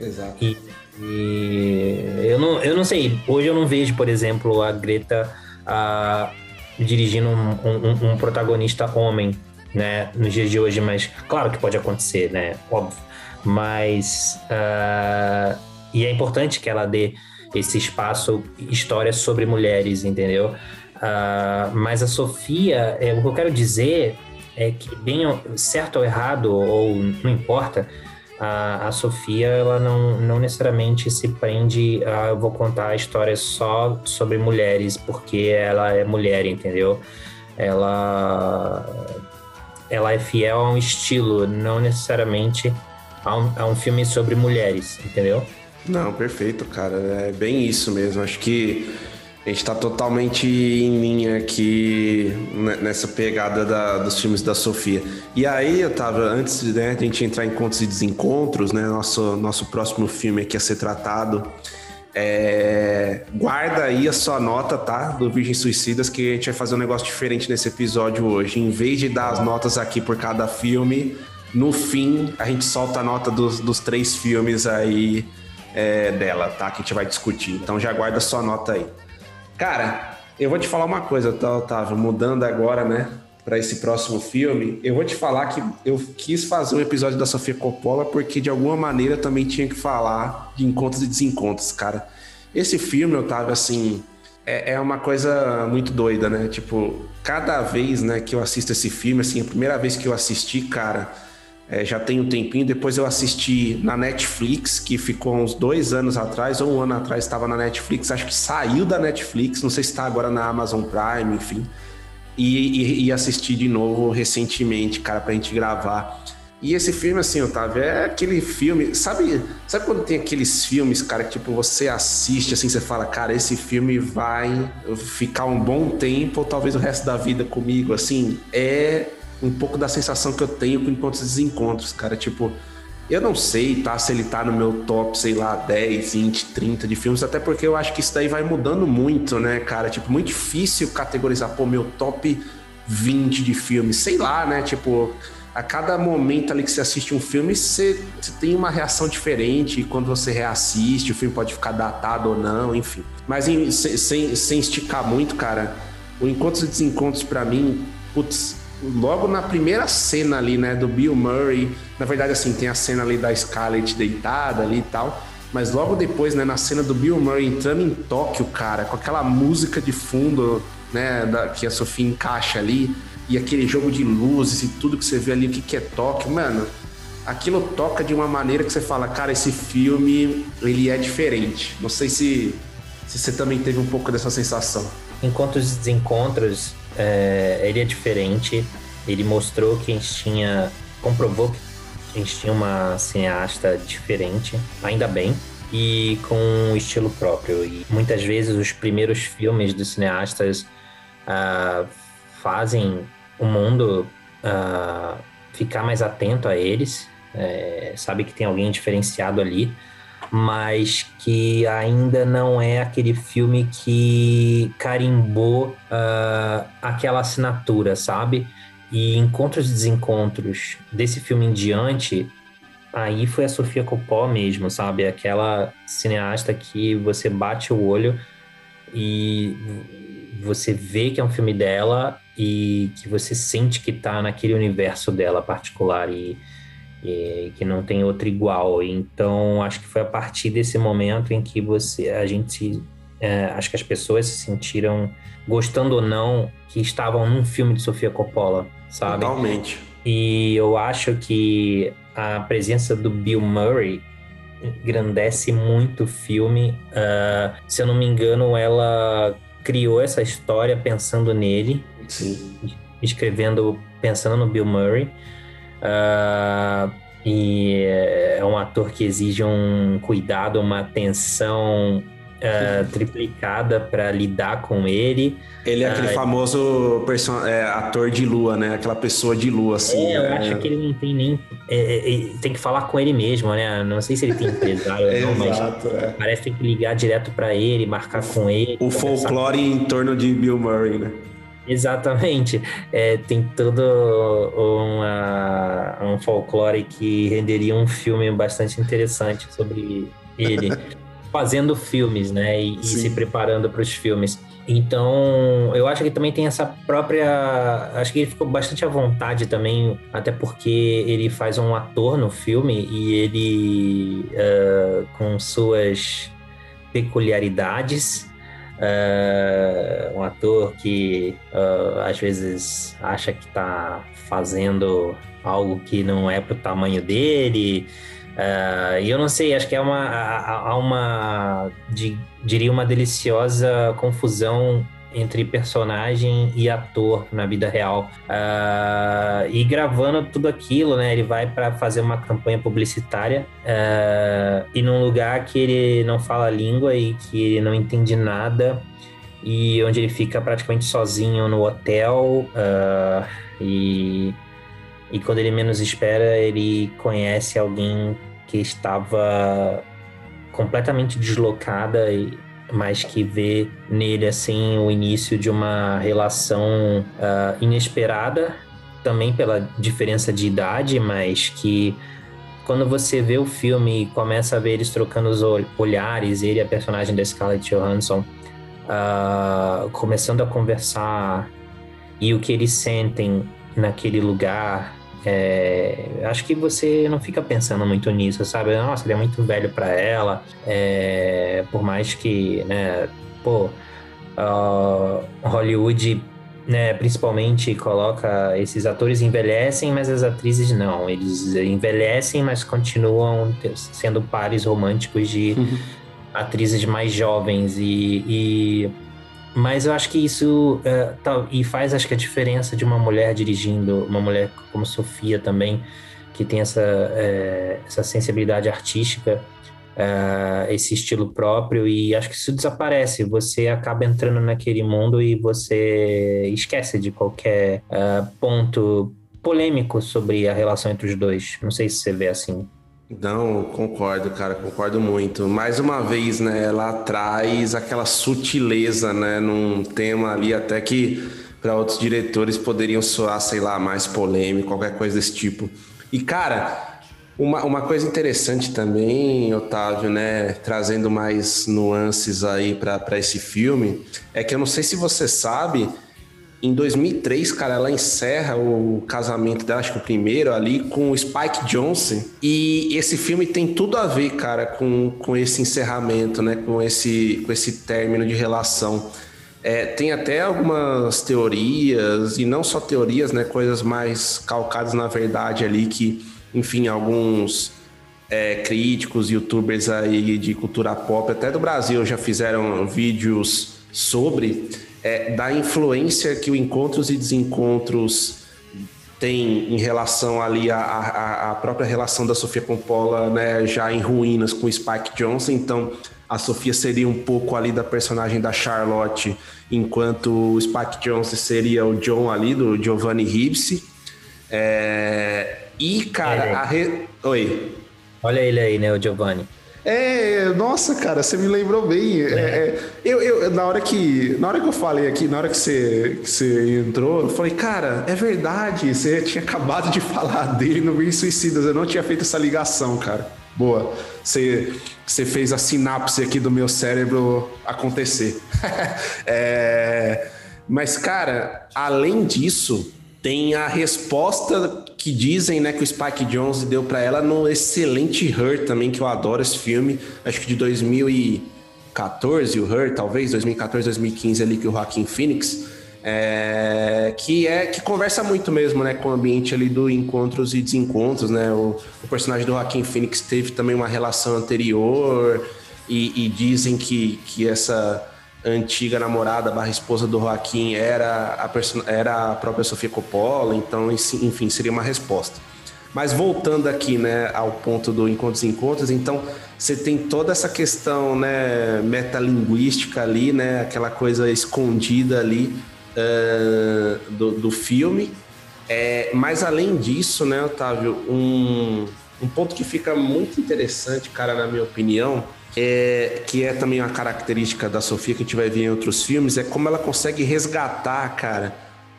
Exato. E, e eu, não, eu não sei, hoje eu não vejo, por exemplo, a Greta ah, dirigindo um, um- um protagonista homem, né, nos dias de hoje, mas claro que pode acontecer, né, óbvio. Mas, ah, e é importante que ela dê esse espaço, histórias sobre mulheres, entendeu? Ah, mas a Sofia, é, o que eu quero dizer é que, bem certo ou errado, ou não importa, a, a Sofia ela não, não necessariamente se prende a eu vou contar histórias só sobre mulheres porque ela é mulher, entendeu? Ela ela é fiel a um estilo, não necessariamente a um, a um filme sobre mulheres, entendeu? Não, perfeito, cara. É bem isso mesmo. Acho que A gente tá totalmente em linha aqui nessa pegada da, dos filmes da Sofia. E aí, Otávio, antes né, de a gente entrar em Contos e Desencontros, né? Nosso, nosso próximo filme aqui a ser tratado. É... Guarda aí a sua nota, tá? Do Virgem Suicidas, que a gente vai fazer um negócio diferente nesse episódio hoje. Em vez de dar as notas aqui por cada filme, no fim a gente solta a nota dos, dos três filmes aí é, dela, tá? Que a gente vai discutir. Então já guarda a sua nota aí. Cara, eu vou te falar uma coisa, tá, Otávio? Mudando agora, né, para esse próximo filme, eu vou te falar que eu quis fazer um episódio da Sofia Coppola porque de alguma maneira eu também tinha que falar de encontros e desencontros, cara. Esse filme, Otávio, assim, é, é uma coisa muito doida, né? Tipo, cada vez, né, que eu assisto esse filme, assim, a primeira vez que eu assisti, cara é, já tem um tempinho. Depois eu assisti na Netflix, que ficou uns dois anos atrás, ou um ano atrás estava na Netflix. Acho que saiu da Netflix, não sei se está agora na Amazon Prime, enfim. E, e, e, assisti de novo recentemente, cara, pra gente gravar. E esse filme, assim, Otávio, é aquele filme. Sabe, sabe quando tem aqueles filmes, cara, que tipo, você assiste assim, você fala, cara, esse filme vai ficar um bom tempo, ou talvez o resto da vida comigo, assim, é um pouco da sensação que eu tenho com encontros e desencontros, cara. Tipo, eu não sei, tá? Se ele tá no meu top, sei lá, 10, 20, 30 de filmes, até porque eu acho que isso daí vai mudando muito, né, cara? Tipo, muito difícil categorizar, pô, meu top 20 de filmes, sei lá, né? Tipo, a cada momento ali que você assiste um filme, você, você tem uma reação diferente. E quando você reassiste, o filme pode ficar datado ou não, enfim. Mas em, sem, sem esticar muito, cara, o Encontros e Desencontros, para mim, putz, logo na primeira cena ali, né, do Bill Murray, na verdade, assim, tem a cena ali da Scarlett deitada ali e tal, mas logo depois, né, na cena do Bill Murray entrando em Tóquio, cara, com aquela música de fundo, né, da, que a Sofia encaixa ali, e aquele jogo de luzes e tudo que você vê ali, o que, que é Tóquio, mano, aquilo toca de uma maneira que você fala, cara, esse filme, ele é diferente. Não sei se, se você também teve um pouco dessa sensação. Enquanto os desencontros é, ele é diferente. Ele mostrou que a gente tinha. comprovou que a gente tinha uma cineasta diferente, ainda bem, e com um estilo próprio. E muitas vezes os primeiros filmes dos cineastas uh, fazem o mundo uh, ficar mais atento a eles, é, sabe que tem alguém diferenciado ali mas que ainda não é aquele filme que carimbou uh, aquela assinatura, sabe? E encontros e desencontros desse filme em diante, aí foi a Sofia Coppola mesmo, sabe? Aquela cineasta que você bate o olho e você vê que é um filme dela e que você sente que tá naquele universo dela particular e e, que não tem outro igual. Então, acho que foi a partir desse momento em que você, a gente, é, acho que as pessoas se sentiram, gostando ou não, que estavam num filme de Sofia Coppola, sabe? Totalmente. E eu acho que a presença do Bill Murray engrandece muito o filme. Uh, se eu não me engano, ela criou essa história pensando nele, Sim. escrevendo pensando no Bill Murray. Uh, e é um ator que exige um cuidado, uma atenção uh, triplicada para lidar com ele. Ele é aquele uh, famoso é, ator de lua, né? Aquela pessoa de lua, assim. É, eu acho que ele não tem nem. É, é, é, tem que falar com ele mesmo, né? Não sei se ele tem empresário ou não, mas é. parece que tem que ligar direto para ele, marcar com ele. O folclore em torno de Bill Murray, né? Exatamente. É, tem todo uma, um folclore que renderia um filme bastante interessante sobre ele, fazendo filmes, né? E, e se preparando para os filmes. Então, eu acho que também tem essa própria. Acho que ele ficou bastante à vontade também, até porque ele faz um ator no filme e ele, uh, com suas peculiaridades, Uh, um ator que uh, às vezes acha que está fazendo algo que não é pro tamanho dele. Uh, e eu não sei, acho que é uma, há uma, diria uma deliciosa confusão entre personagem e ator na vida real. Uh, e gravando tudo aquilo, né? Ele vai para fazer uma campanha publicitária uh, e num lugar que ele não fala a língua e que ele não entende nada. e onde ele fica praticamente sozinho no hotel uh, e, e quando ele menos espera ele conhece alguém que estava completamente deslocada e mas que vê nele assim o início de uma relação uh, inesperada também pela diferença de idade mas que quando você vê o filme e começa a ver eles trocando os olhares ele e a personagem da Scarlett Johansson uh, começando a conversar e o que eles sentem naquele lugar. É, acho que você não fica pensando muito nisso, sabe? Nossa, ele é muito velho para ela. É, por mais que, né, pô, uh, Hollywood, né, principalmente coloca esses atores envelhecem, mas as atrizes não. Eles envelhecem, mas continuam sendo pares românticos de uhum atrizes mais jovens e, e mas eu acho que isso é, tá, e faz acho que a diferença de uma mulher dirigindo uma mulher como Sofia também que tem essa é, essa sensibilidade artística é, esse estilo próprio e acho que isso desaparece. Você acaba entrando naquele mundo e você esquece de qualquer é, ponto polêmico sobre a relação entre os dois. Não sei se você vê assim não, concordo, cara, concordo muito. Mais uma vez, né, ela traz aquela sutileza, né, num tema ali até que para outros diretores poderiam soar, sei lá, mais polêmico, qualquer coisa desse tipo. E, cara, uma, uma coisa interessante também, Otávio, né, trazendo mais nuances aí para esse filme, é que eu não sei se você sabe, em 2003, cara, ela encerra o casamento dela, acho que o primeiro ali, com o Spike Jonze. E esse filme tem tudo a ver, cara, com, com esse encerramento, né? Com esse, com esse término de relação. É, tem até algumas teorias, e não só teorias, né? Coisas mais calcadas na verdade ali, que, enfim, alguns é, críticos, youtubers aí de cultura pop, até do Brasil, já fizeram vídeos sobre é, da influência que o Encontros e Desencontros tem em relação ali à, própria relação da Sofia Coppola, né, já em ruínas com o Spike Jonze, então a Sofia seria um pouco ali da personagem da Charlotte, enquanto o Spike Jonze seria o John ali, do Giovanni Ribisi. É... E, cara, a re... Oi. Olha ele aí, né, o Giovanni. É, nossa, cara, você me lembrou bem. É. É, eu, eu, na, hora que, na hora que eu falei aqui, na hora que você, que você entrou, eu falei, cara, é verdade, você tinha acabado de falar dele no Green Suicidas, eu não tinha feito essa ligação, cara. Boa, você, você fez a sinapse aqui do meu cérebro acontecer. é, mas, cara, além disso, tem a resposta que dizem, né, que o Spike Jones deu para ela no excelente Her também, que eu adoro esse filme, acho que de 2014, o Her, talvez, 2014, 2015 ali, que o Joaquin Phoenix, é, que é que conversa muito mesmo, né, com o ambiente ali do encontros e desencontros, né, o, o personagem do Joaquin Phoenix teve também uma relação anterior e, e dizem que, que essa antiga namorada barra esposa do Joaquim era a, era a própria Sofia Coppola, então, enfim, seria uma resposta. Mas voltando aqui, né, ao ponto do encontros e encontros, então você tem toda essa questão, né, metalinguística ali, né, aquela coisa escondida ali uh, do, do filme. É, mas além disso, né, Otávio, um, um ponto que fica muito interessante, cara, na minha opinião, é, que é também uma característica da Sofia que a gente vai ver em outros filmes, é como ela consegue resgatar, cara,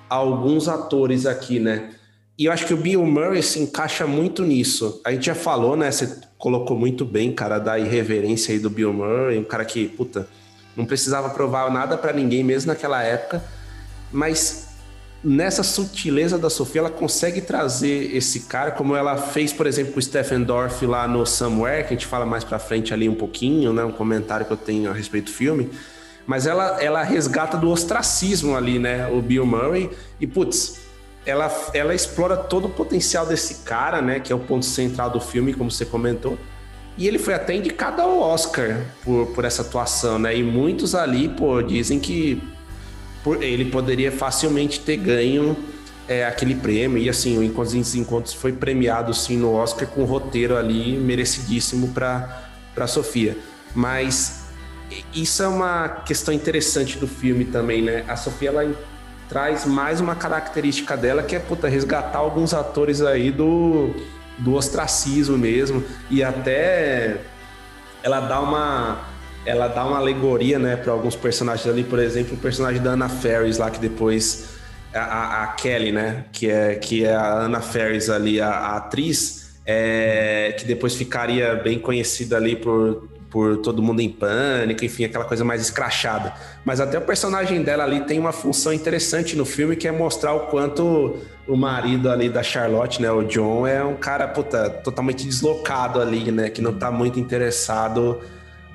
alguns atores aqui, né? E eu acho que o Bill Murray se encaixa muito nisso. A gente já falou, né? Você colocou muito bem, cara, da irreverência aí do Bill Murray, um cara que, puta, não precisava provar nada para ninguém mesmo naquela época, mas nessa sutileza da Sofia, ela consegue trazer esse cara, como ela fez, por exemplo, com o Stephen Dorff lá no Somewhere, que a gente fala mais pra frente ali um pouquinho, né? Um comentário que eu tenho a respeito do filme. Mas ela, ela resgata do ostracismo ali, né? O Bill Murray. E, putz, ela, ela explora todo o potencial desse cara, né? Que é o ponto central do filme, como você comentou. E ele foi até indicado ao Oscar por, por essa atuação, né? E muitos ali, pô, dizem que ele poderia facilmente ter ganho é, aquele prêmio. E assim, o Encontros e Desencontros foi premiado sim no Oscar com um roteiro ali merecidíssimo para Sofia. Mas isso é uma questão interessante do filme também, né? A Sofia ela traz mais uma característica dela que é puta, resgatar alguns atores aí do, do ostracismo mesmo e até ela dá uma ela dá uma alegoria, né, para alguns personagens ali, por exemplo, o personagem da Anna Ferris lá que depois a, a, Kelly, né, que é que é a Anna Ferris ali, a, a atriz, é, que depois ficaria bem conhecida ali por por todo mundo em pânico, enfim, aquela coisa mais escrachada. Mas até o personagem dela ali tem uma função interessante no filme que é mostrar o quanto o marido ali da Charlotte, né, o John, é um cara puta, totalmente deslocado ali, né, que não tá muito interessado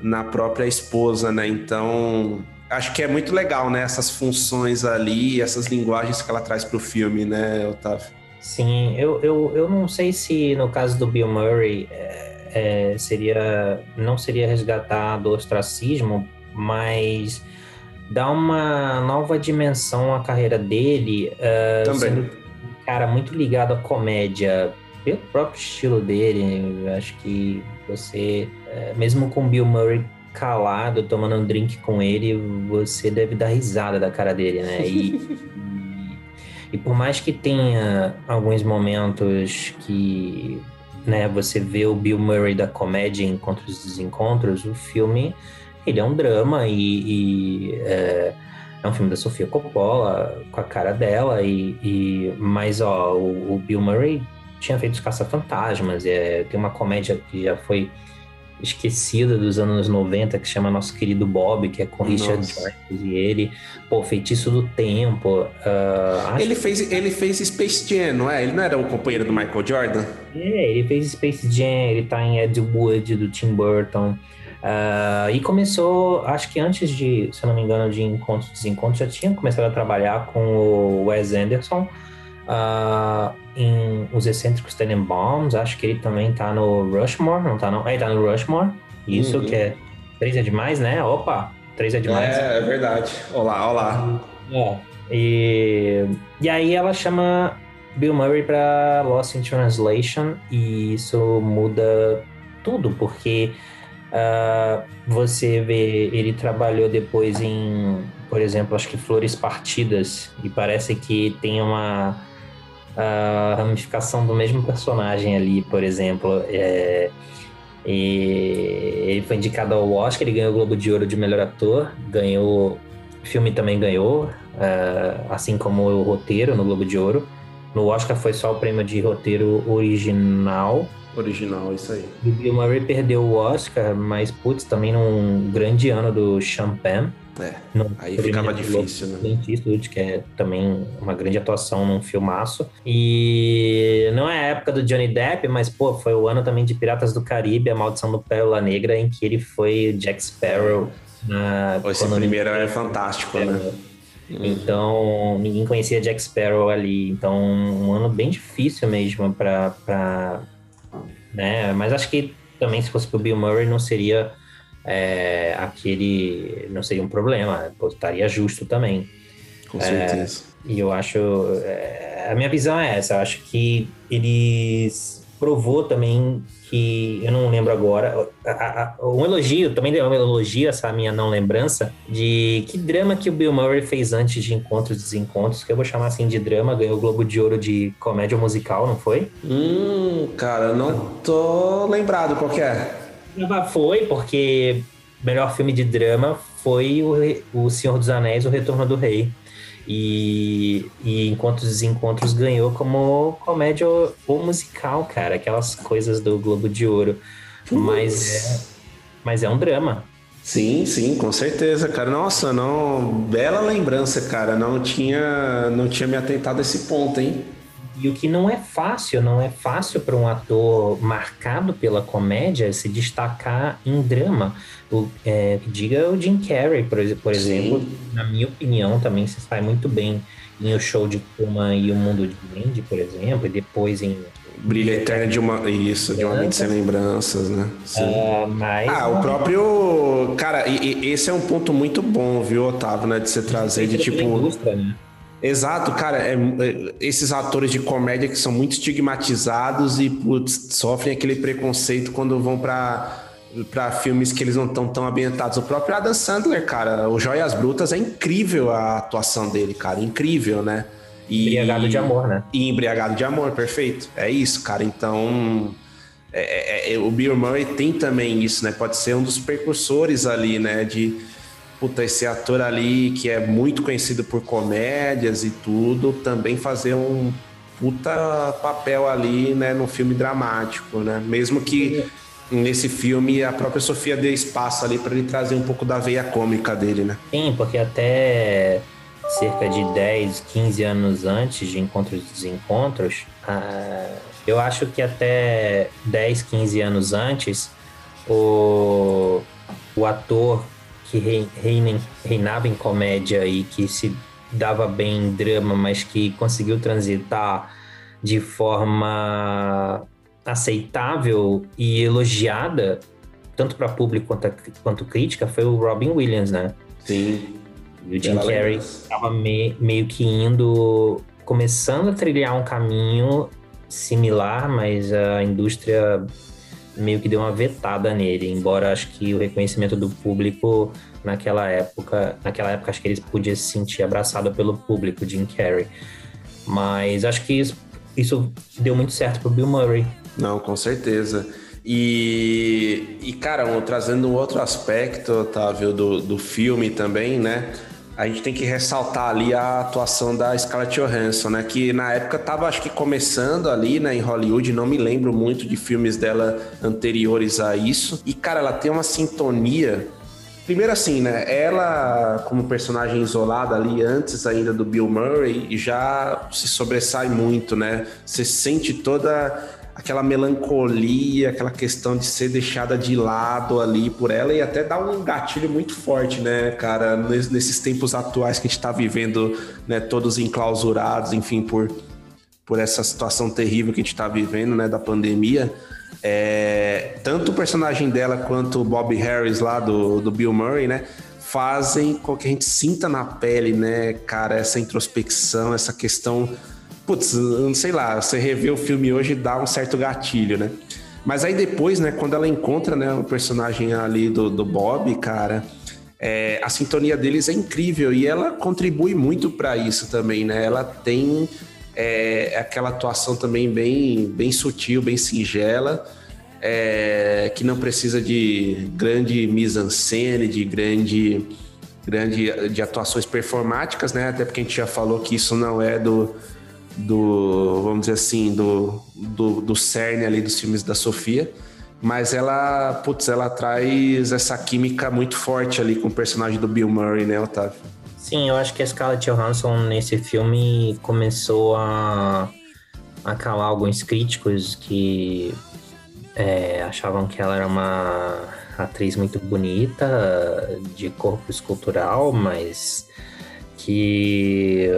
na própria esposa, né? Então, acho que é muito legal, né, essas funções ali, essas linguagens que ela traz pro filme, né, Otávio? Sim, eu, eu, eu não sei se no caso do Bill Murray é é, seria não seria resgatar do ostracismo, mas dar uma nova dimensão à carreira dele, uh, Também. sendo um cara muito ligado à comédia, pelo próprio estilo dele. Acho que você, uh, mesmo com Bill Murray calado, tomando um drink com ele, você deve dar risada da cara dele, né? E, e por mais que tenha alguns momentos que né, você vê o Bill Murray da comédia Encontros e Desencontros, o filme ele é um drama e, e é, é, um filme da Sofia Coppola com a cara dela e, e mas ó o, o, Bill Murray tinha feito os Caça-Fantasmas, é, tem uma comédia que já foi esquecida dos anos 90, que chama Nosso Querido Bob, que é com. Richard Jones e ele. Pô, Feitiço do Tempo. Uh, ele, fez, ele fez Space Jam, não é? Ele não era o companheiro do Michael Jordan? É, ele fez Space Jam, ele tá em Ed Wood, do Tim Burton. Uh, e começou, acho que antes de, se eu não me engano, de Encontros e Desencontros, já tinha começado a trabalhar com o Wes Anderson. Uh, em Os Excêntricos Tenenbaums, acho que ele também tá no Rushmore, não tá não? É, ele tá no Rushmore, isso uhum. que é... Três é demais, né? Opa, três é demais. É, é verdade. Olá, olá. É, e, e aí ela chama Bill Murray para Lost in Translation e isso muda tudo, porque uh, você vê, ele trabalhou depois em, por exemplo, acho que Flores Partidas, e parece que tem uma a ramificação do mesmo personagem ali, por exemplo. É, e ele foi indicado ao Oscar, ele ganhou o Globo de Ouro de melhor ator, ganhou. O filme também ganhou, uh, assim como o roteiro no Globo de Ouro. No Oscar foi só o prêmio de roteiro original. Original, isso aí. O Bill Murray perdeu o Oscar, mas, putz, também num grande ano do Champagne. É, no, aí ficava difícil, né? Clint Eastwood, que é também uma grande atuação num filmaço. E não é a época do Johnny Depp, mas, pô, foi o ano também de Piratas do Caribe, A Maldição do Pérola Negra, em que ele foi Jack Sparrow. Na Esse primeiro é fantástico, né? Então, ninguém conhecia Jack Sparrow ali. Então, um ano bem difícil mesmo para... Né? Mas acho que também, se fosse pro Bill Murray, não seria é, aquele não seria um problema, estaria justo também. Com certeza. É, e eu acho. É, a minha visão é essa, eu acho que eles provou também que eu não lembro agora. A, a, um elogio, também deu um elogio essa minha não lembrança de que drama que o Bill Murray fez antes de Encontros e Desencontros, que eu vou chamar assim de drama, ganhou o Globo de Ouro de comédia musical, não foi? Hum, cara, não tô lembrado qual que é. Foi, porque melhor filme de drama foi o, o Senhor dos Anéis, O Retorno do Rei. E, e Encontros e Desencontros ganhou como comédia ou, ou, musical, cara. Aquelas coisas do Globo de Ouro. Mas é, mas é um drama. Sim, sim, com certeza, cara. Nossa, não, bela lembrança, cara. Não tinha, não tinha me atentado a esse ponto, hein? E o que não é fácil, não é fácil para um ator marcado pela comédia se destacar em drama. O, é, diga o Jim Carrey, por, por exemplo, na minha opinião, também se sai muito bem em O Show de Puma e O Mundo de Wendy, por exemplo, e depois em Brilha Eterna de uma. Isso, de uma mente sem lembranças, né? Uh, mas... Ah, o próprio. Cara, e, e, esse é um ponto muito bom, viu, Otávio, né? De você trazer de tipo. Indústria, né? Exato, cara. É, é, esses atores de comédia que são muito estigmatizados e putz, sofrem aquele preconceito quando vão para para filmes que eles não estão tão ambientados. O próprio Adam Sandler, cara, o Joias Brutas é incrível a atuação dele, cara, incrível, né? E, embriagado de amor, né? E embriagado de amor, perfeito. É isso, cara. Então, é, é, é, o Bill Murray tem também isso, né? Pode ser um dos precursores ali, né? De puta, esse ator ali que é muito conhecido por comédias e tudo, também fazer um puta papel ali, né? No filme dramático, né? Mesmo que nesse filme a própria Sofia dê espaço ali para ele trazer um pouco da veia cômica dele, né? Sim, porque até cerca de 10, 15 anos antes de Encontros e Desencontros, uh, eu acho que até 10, 15 anos antes, o, o ator que reina, reinava em comédia e que se dava bem em drama, mas que conseguiu transitar de forma aceitável e elogiada, tanto para público quanto, quanto crítica, foi o Robin Williams, né? Sim. E o Jim Carrey estava me, meio que indo, começando a trilhar um caminho similar, mas a indústria meio que deu uma vetada nele, embora acho que o reconhecimento do público naquela época, naquela época acho que ele podia se sentir abraçado pelo público, Jim Carrey. Mas acho que isso, isso deu muito certo pro Bill Murray. Não, com certeza. E, e cara, trazendo um outro aspecto, Otávio, do, do filme também, né? A gente tem que ressaltar ali a atuação da Scarlett Johansson, né? Que na época tava, acho que começando ali, né, em Hollywood, não me lembro muito de filmes dela anteriores a isso. E, cara, ela tem uma sintonia. Primeiro assim, né? Ela, como personagem isolada ali, antes ainda do Bill Murray, já se sobressai muito, né? Você sente toda aquela melancolia, aquela questão de ser deixada de lado ali por ela e até dá um gatilho muito forte, né, cara, nesses tempos atuais que a gente está vivendo, né, todos enclausurados, enfim, por, por essa situação terrível que a gente está vivendo, né, da pandemia. É, tanto o personagem dela quanto o Bob Harris lá do, do Bill Murray, né, fazem com que a gente sinta na pele, né, cara, essa introspecção, essa questão putz, sei lá, você revê o filme hoje dá um certo gatilho, né? Mas aí depois, né, quando ela encontra né, o personagem ali do, do Bob, cara, é, a sintonia deles é incrível e ela contribui muito para isso também, né? Ela tem é, aquela atuação também bem, bem sutil, bem singela, é, que não precisa de grande mise-en-scène, de grande, grande de atuações performáticas, né? Até porque a gente já falou que isso não é do do, vamos dizer assim, do, do, do cerne ali dos filmes da Sofia. Mas ela, putz, ela traz essa química muito forte ali com o personagem do Bill Murray, né, Otávio? Sim, eu acho que a Scarlett Johansson nesse filme começou a, a calar alguns críticos que é, achavam que ela era uma atriz muito bonita, de corpo escultural, mas que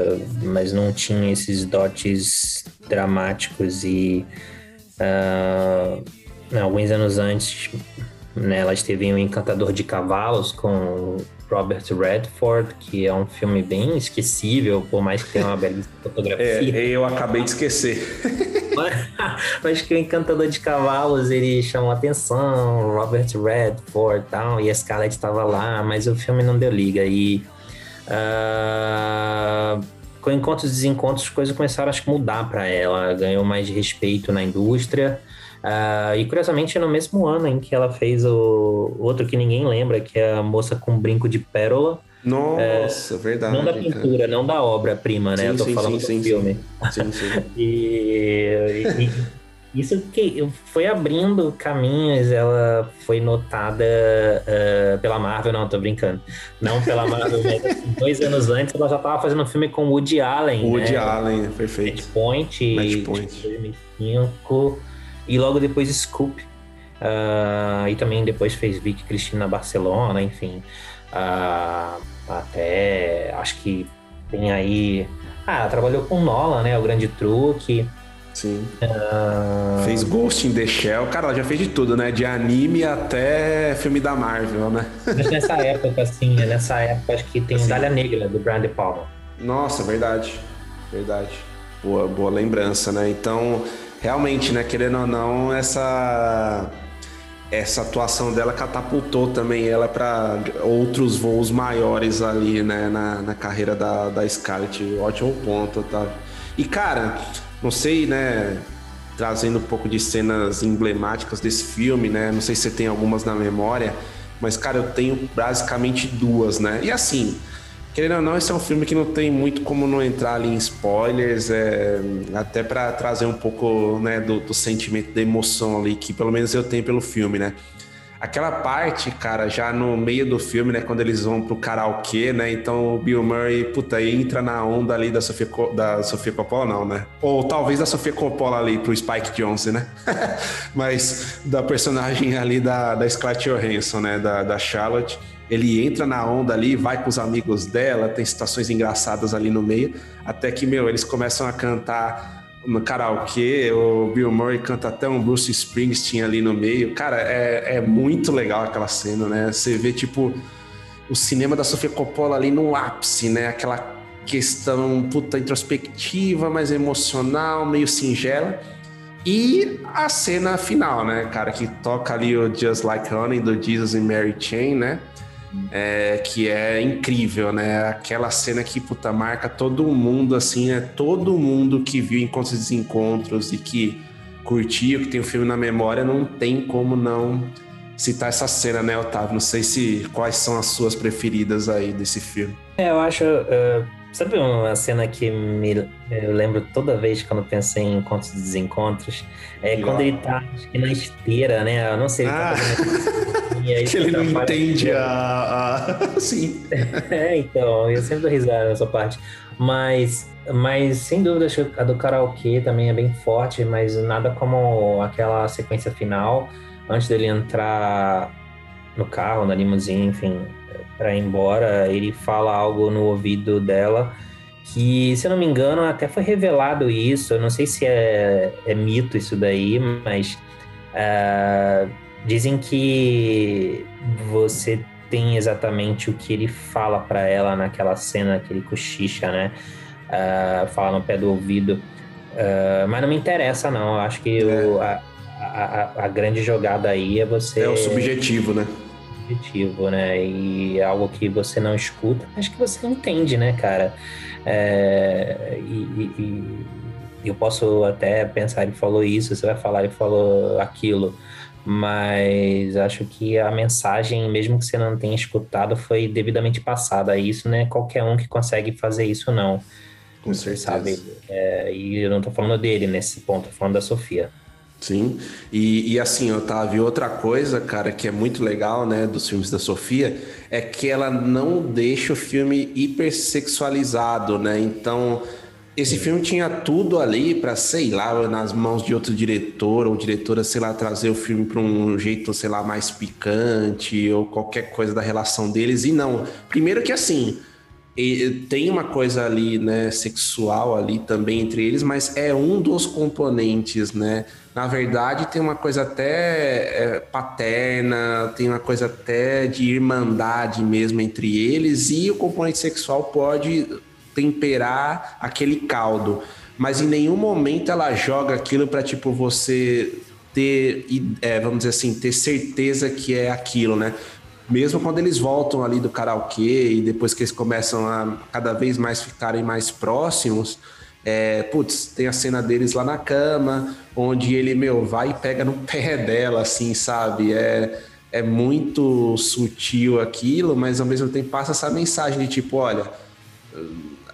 mas não tinha esses dotes dramáticos e uh, alguns anos antes né, ela esteve em O Encantador de Cavalos com Robert Redford, que é um filme bem esquecível, por mais que tenha uma belíssima fotografia. É, eu acabei de esquecer. mas, que o Encantador de Cavalos ele chamou atenção, Robert Redford e tal, e a Scarlett estava lá, mas o filme não deu liga. E Uh, com encontros e desencontros, as coisas começaram a mudar para ela, ganhou mais respeito na indústria. Uh, e curiosamente, no mesmo ano em que ela fez o outro que ninguém lembra, que é a moça com brinco de pérola. Nossa, é, verdade. Não da pintura, não da obra-prima, né? Sim, Eu tô sim, falando sim, do filme. Sim, sim. e, e, isso que foi abrindo caminhos, ela foi notada uh, pela Marvel, não, tô brincando. Não pela Marvel, mas assim, dois anos antes ela já estava fazendo um filme com Woody Allen. Woody né? Allen, perfeito. Point, Match Point. 2005, e logo depois Scoop. Uh, e também depois fez Vicky Cristina Barcelona, enfim. Uh, até acho que tem aí. Ah, trabalhou com Nola, né? O Grande Truque. Sim. Uh... Fez Ghost in the Shell. Cara, ela já fez de tudo, né? De anime até filme da Marvel, né? Mas nessa época, assim, nessa época, acho que tem assim. Dália Negra, do Brand Palmer. Nossa, verdade. Verdade. Boa, boa lembrança, né? Então, realmente, né? Querendo ou não, essa essa atuação dela catapultou também ela para outros voos maiores ali, né, na, na carreira da, da Scarlett. Ótimo ponto, tá? E cara, não sei, né, trazendo um pouco de cenas emblemáticas desse filme, né? Não sei se você tem algumas na memória, mas cara, eu tenho basicamente duas, né? E assim, Querendo ou não, esse é um filme que não tem muito como não entrar ali em spoilers, é, até para trazer um pouco né, do, do, sentimento, da emoção ali, que pelo menos eu tenho pelo filme, né? Aquela parte, cara, já no meio do filme, né, quando eles vão pro karaokê, né, então o Bill Murray, puta, entra na onda ali da Sofia, da Sofia Coppola, não, né? Ou talvez da Sofia Coppola ali pro Spike Jonze, né? Mas da personagem ali da, da Scarlett Johansson, né, da, da Charlotte ele entra na onda ali, vai com os amigos dela, tem situações engraçadas ali no meio, até que, meu, eles começam a cantar no karaokê, o Bill Murray canta até um Bruce Springsteen ali no meio. Cara, é, é muito legal aquela cena, né? Você vê, tipo, o cinema da Sofia Coppola ali no ápice, né? Aquela questão, puta, introspectiva, mas emocional, meio singela. E a cena final, né, cara, que toca ali o Just Like Honey do Jesus and Mary Chain, né? É, que é incrível, né? Aquela cena que, puta, marca todo mundo, assim, né? Todo mundo que viu Encontros e Desencontros e que curtiu, que tem o filme na memória, não tem como não citar essa cena, né, Otávio? Não sei se quais são as suas preferidas aí desse filme. É, eu acho. Uh, sabe uma cena que me eu lembro toda vez quando pensei em encontros e desencontros? É quando ele tá acho que na esteira, né? Eu não sei. Ah. Tá que ele não entende a, a... Sim. É, então, eu sempre dou risada nessa parte. Mas, mas sem dúvida, acho que a do karaokê também é bem forte, mas nada como aquela sequência final, antes dele entrar no carro, na limusine, enfim, para ir embora, ele fala algo no ouvido dela que, se eu não me engano, até foi revelado isso. Eu não sei se é, é mito isso daí, mas uh, Dizem que você tem exatamente o que ele fala para ela naquela cena que ele cochicha, né? Uh, fala no pé do ouvido. Uh, mas não me interessa, não. Eu acho que é. o, a, a, a, grande jogada aí é você. É o subjetivo, né? Subjetivo, né? E algo que você não escuta, acho que você entende, né, cara? É, e, e eu posso até pensar, ele falou isso, você vai falar, ele falou aquilo mas acho que a mensagem, mesmo que você não tenha escutado, foi devidamente passada. Isso não é qualquer um que consegue fazer isso, não. Com certeza. Sabe? É, e eu não estou falando dele nesse ponto, tô falando da Sofia. Sim, e, e assim, Otávio, outra coisa, cara, que é muito legal, né, dos filmes da Sofia, é que ela não deixa o filme hipersexualizado, né? Então, esse filme tinha tudo ali para, sei lá, nas mãos de outro diretor ou diretora, sei lá, trazer o filme para um jeito, sei lá, mais picante ou qualquer coisa da relação deles. E não. Primeiro que assim, tem uma coisa ali, né, sexual ali também entre eles, mas é um dos componentes, né? Na verdade, tem uma coisa até é, paterna, tem uma coisa até de irmandade mesmo entre eles, e o componente sexual pode temperar aquele caldo. Mas em nenhum momento ela joga aquilo para tipo você ter, é, vamos dizer assim, ter certeza que é aquilo, né? Mesmo quando eles voltam ali do karaokê e depois que eles começam a cada vez mais ficarem mais próximos, é, putz, tem a cena deles lá na cama, onde ele, meu, vai e pega no pé dela, assim, sabe? É, é muito sutil aquilo, mas ao mesmo tempo passa essa mensagem de tipo, olha,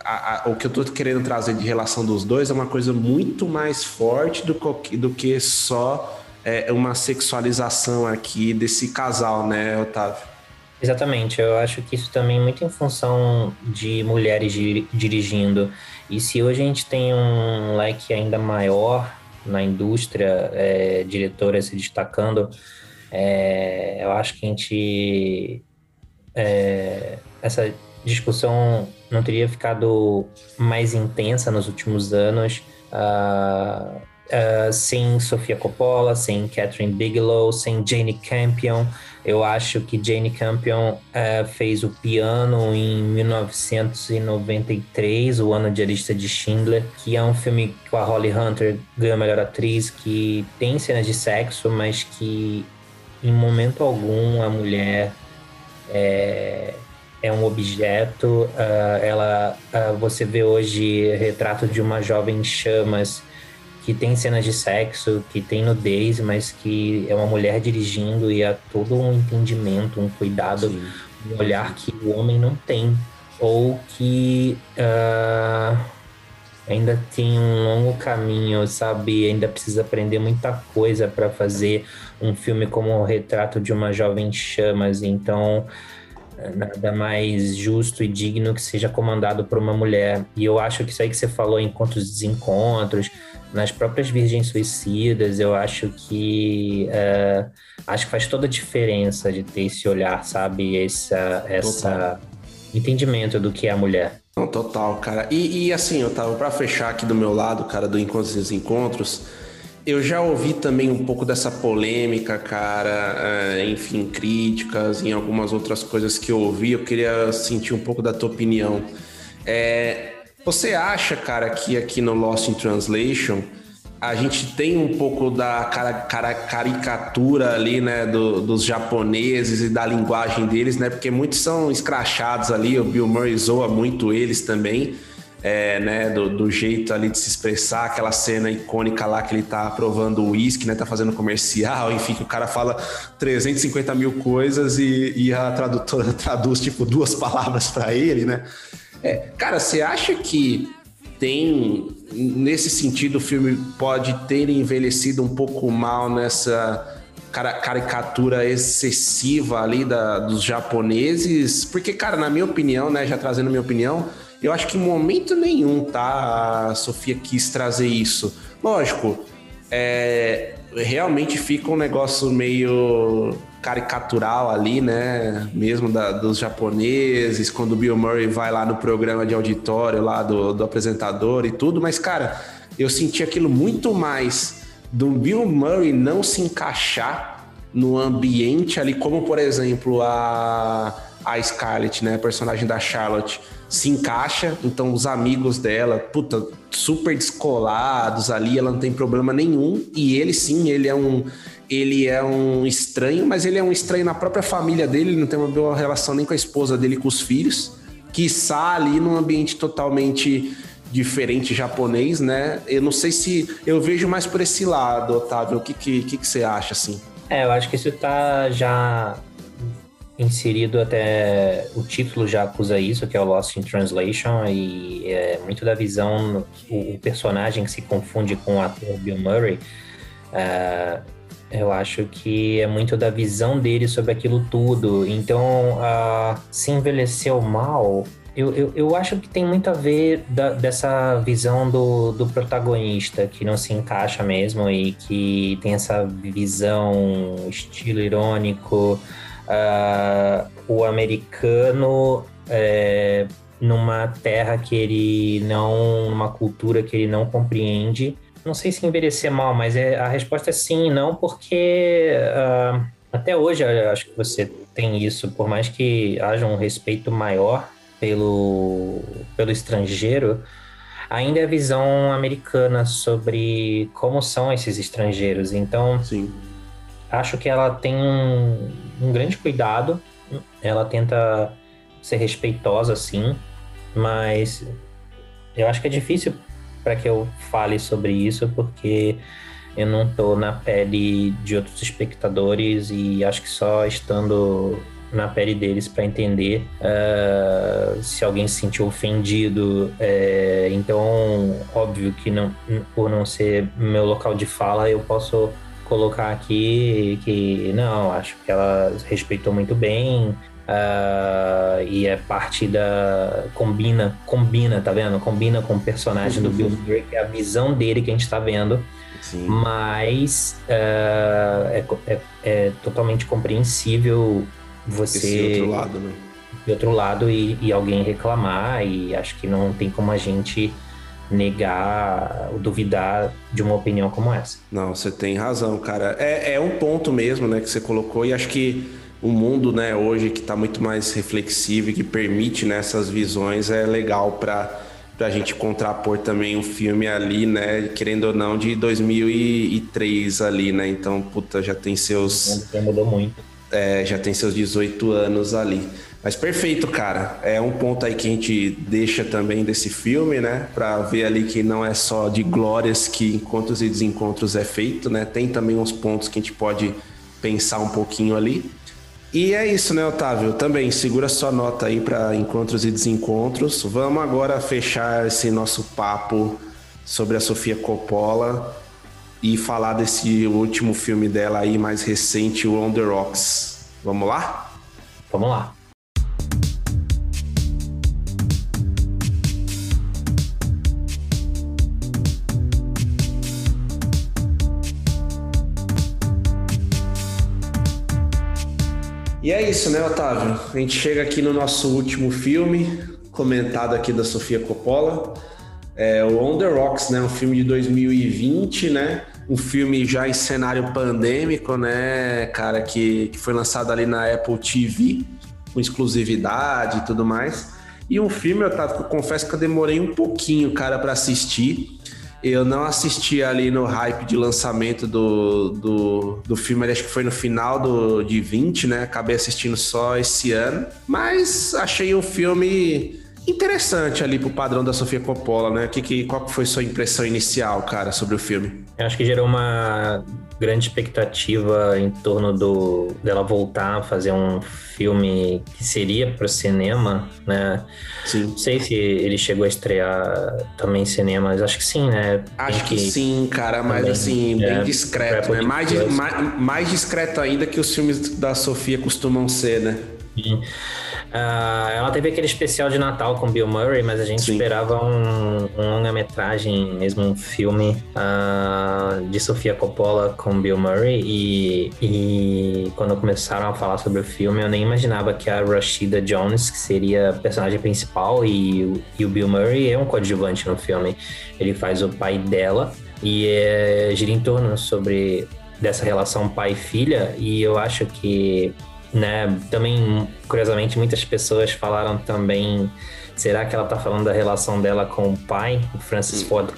a, a, o que eu estou querendo trazer de relação dos dois é uma coisa muito mais forte do, do que só é, uma sexualização aqui desse casal, né, Otávio? Exatamente, eu acho que isso também é muito em função de mulheres dirigindo. E se hoje a gente tem um leque ainda maior na indústria, é, diretoras se destacando, é, eu acho que a gente. É, essa discussão não teria ficado mais intensa nos últimos anos uh, uh, sem Sofia Coppola, sem Catherine Bigelow, sem Jane Campion. Eu acho que Jane Campion uh, fez o piano em 1993, o ano de A Lista de Schindler, que é um filme com a Holly Hunter ganhou a melhor atriz, que tem cenas de sexo, mas que em momento algum a mulher é, é um objeto. Uh, ela, uh, você vê hoje retrato de uma jovem em chamas que tem cenas de sexo, que tem nudez, mas que é uma mulher dirigindo e há todo um entendimento, um cuidado, Sim. um olhar que o homem não tem ou que uh, ainda tem um longo caminho, sabe? Ainda precisa aprender muita coisa para fazer um filme como o Retrato de uma Jovem Chamas. Então, nada mais justo e digno que seja comandado por uma mulher. E eu acho que isso aí que você falou, encontros e desencontros, nas próprias Virgens Suicidas, eu acho que uh, acho que faz toda a diferença de ter esse olhar, sabe? Essa, essa entendimento do que é a mulher. Não, total, cara. E, e assim, eu tava para fechar aqui do meu lado, cara, do Encontros e Desencontros, eu já ouvi também um pouco dessa polêmica, cara, é, enfim, críticas em algumas outras coisas que eu ouvi. Eu queria sentir um pouco da tua opinião. É, você acha, cara, que aqui no Lost in Translation a gente tem um pouco da cara, cara, caricatura ali, né, do, dos japoneses e da linguagem deles, né, porque muitos são escrachados ali, o Bill Murray zoa muito eles também, é, né, do, do, jeito ali de se expressar, aquela cena icônica lá que ele tá provando o uísque, né, tá fazendo comercial, enfim, que o cara fala 350 mil coisas e, e a tradutora traduz, tipo, duas palavras para ele, né. É, cara, você acha que tem, nesse sentido, o filme pode ter envelhecido um pouco mal nessa caricatura excessiva ali da, dos japoneses, porque, cara, na minha opinião, né, já trazendo minha opinião, eu acho que em momento nenhum, tá, a Sofia quis trazer isso. Lógico, é, realmente fica um negócio meio caricatural ali, né? Mesmo da, dos japoneses, quando o Bill Murray vai lá no programa de auditório lá do, do apresentador e tudo, mas, cara, eu senti aquilo muito mais do Bill Murray não se encaixar no ambiente ali, como por exemplo a, a Scarlett, né? A personagem da Charlotte se encaixa, então os amigos dela, puta, super descolados ali, ela não tem problema nenhum, e ele sim, ele é um ele é um estranho, mas ele é um estranho na própria família dele, ele não tem uma boa relação nem com a esposa dele, com os filhos, que está ali num ambiente totalmente diferente japonês, né? Eu não sei se eu vejo mais por esse lado, Otávio. O que que, que, que você acha assim? É, eu acho que isso tá já inserido até o título já acusa isso, que é o Lost in Translation e é muito da visão o, personagem que se confunde com o ator Bill Murray. Uh, eu acho que é muito da visão dele sobre aquilo tudo. Então, uh, se envelheceu mal, eu, eu, eu, acho que tem muito a ver da, dessa visão do, do protagonista, que não se encaixa mesmo e que tem essa visão estilo irônico. Uh, o americano é, numa terra que ele não. numa cultura que ele não compreende não sei se envelhecer mal, mas é, a resposta é sim e não, porque uh, até hoje acho que você tem isso, por mais que haja um respeito maior pelo, pelo estrangeiro, ainda é a visão americana sobre como são esses estrangeiros. Então, sim. Acho que ela tem um, um grande cuidado, ela tenta ser respeitosa, sim, mas eu acho que é difícil para que eu fale sobre isso, porque eu não estou na pele de outros espectadores e acho que só estando na pele deles para entender uh, se alguém se sentiu ofendido. É, então, óbvio que não, por não ser meu local de fala, eu posso colocar aqui que não, acho que ela respeitou muito bem, Uh, e é parte da. Combina, combina, tá vendo? Combina com o personagem uhum. do Bill Murray, que é a visão dele que a gente tá vendo. Sim. Mas uh, é, é, é, totalmente compreensível você. Esse outro lado, né? De outro lado e, e alguém reclamar, e acho que não tem como a gente negar ou duvidar de uma opinião como essa. Não, você tem razão, cara. É, é um ponto mesmo, né, que você colocou, e acho que o mundo, né, hoje que está muito mais reflexivo e que permite né, visões é legal para pra gente contrapor também um filme ali, né? Querendo ou não, de 2003 ali, né? Então, puta, já tem seus. Já mudou muito. É, já tem seus 18 anos ali. Mas perfeito, cara. É um ponto aí que a gente deixa também desse filme, né? Pra ver ali que não é só de glórias que encontros e desencontros é feito, né? Tem também uns pontos que a gente pode pensar um pouquinho ali. E é isso, né, Otávio? Também segura sua nota aí para encontros e desencontros. Vamos agora fechar esse nosso papo sobre a Sofia Coppola e falar desse último filme dela aí mais recente, o On the Rocks. Vamos lá? Vamos lá. E é isso, né, Otávio? A gente chega aqui no nosso último filme, comentado aqui da Sofia Coppola. É o On The Rocks, né? Um filme de 2020, né? Um filme já em cenário pandêmico, né, cara? Que, que foi lançado ali na Apple TV, com exclusividade e tudo mais. E um filme, Otávio, que eu confesso que eu demorei um pouquinho, cara, para assistir. Eu não assisti ali no hype de lançamento do, do, do filme, acho que foi no final do, de 20, né? Acabei assistindo só esse ano. Mas achei um filme interessante ali pro padrão da Sofia Coppola, né? Que, que, qual foi sua impressão inicial, cara, sobre o filme? Eu acho que gerou uma grande expectativa em torno do dela voltar a fazer um filme que seria para o cinema, né? Sim. Não sei se ele chegou a estrear também em cinemas, acho que sim, né? Acho que, que, sim, cara, mas também, assim, é, bem discreto, né? Mais, mais, mais discreto ainda que os filmes da Sofia costumam ser, né? Sim. Uh, ela teve aquele especial de Natal com Bill Murray, mas a gente Sim. esperava um, um longa-metragem, mesmo um filme uh, de Sofia Coppola com Bill Murray. E, e quando começaram a falar sobre o filme, eu nem imaginava que a Rashida Jones, que seria a personagem principal, e, e o Bill Murray é um coadjuvante no filme. Ele faz o pai dela e é, gira em torno sobre dessa relação pai-filha. E eu acho que né? Também, curiosamente, muitas pessoas falaram também. Será que ela tá falando da relação dela com o pai, o Francis hum. Ford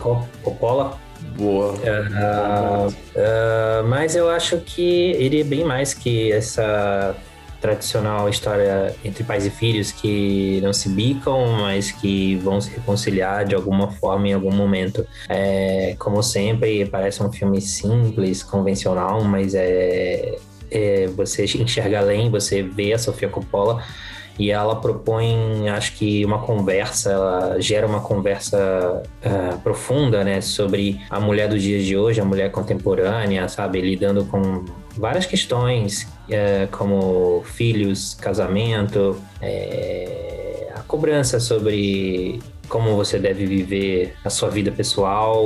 Coppola? Boa. Uh, uh, mas eu acho que ele é bem mais que essa tradicional história entre pais e filhos que não se bicam, mas que vão se reconciliar de alguma forma em algum momento. É, como sempre, parece um filme simples, convencional, mas é é, você enxerga além, você vê a Sofia Coppola e ela propõe, acho que uma conversa, ela gera uma conversa uh, profunda, né, sobre a mulher dos dias de hoje, a mulher contemporânea, sabe, lidando com várias questões, uh, como filhos, casamento, é, a cobrança sobre como você deve viver a sua vida pessoal,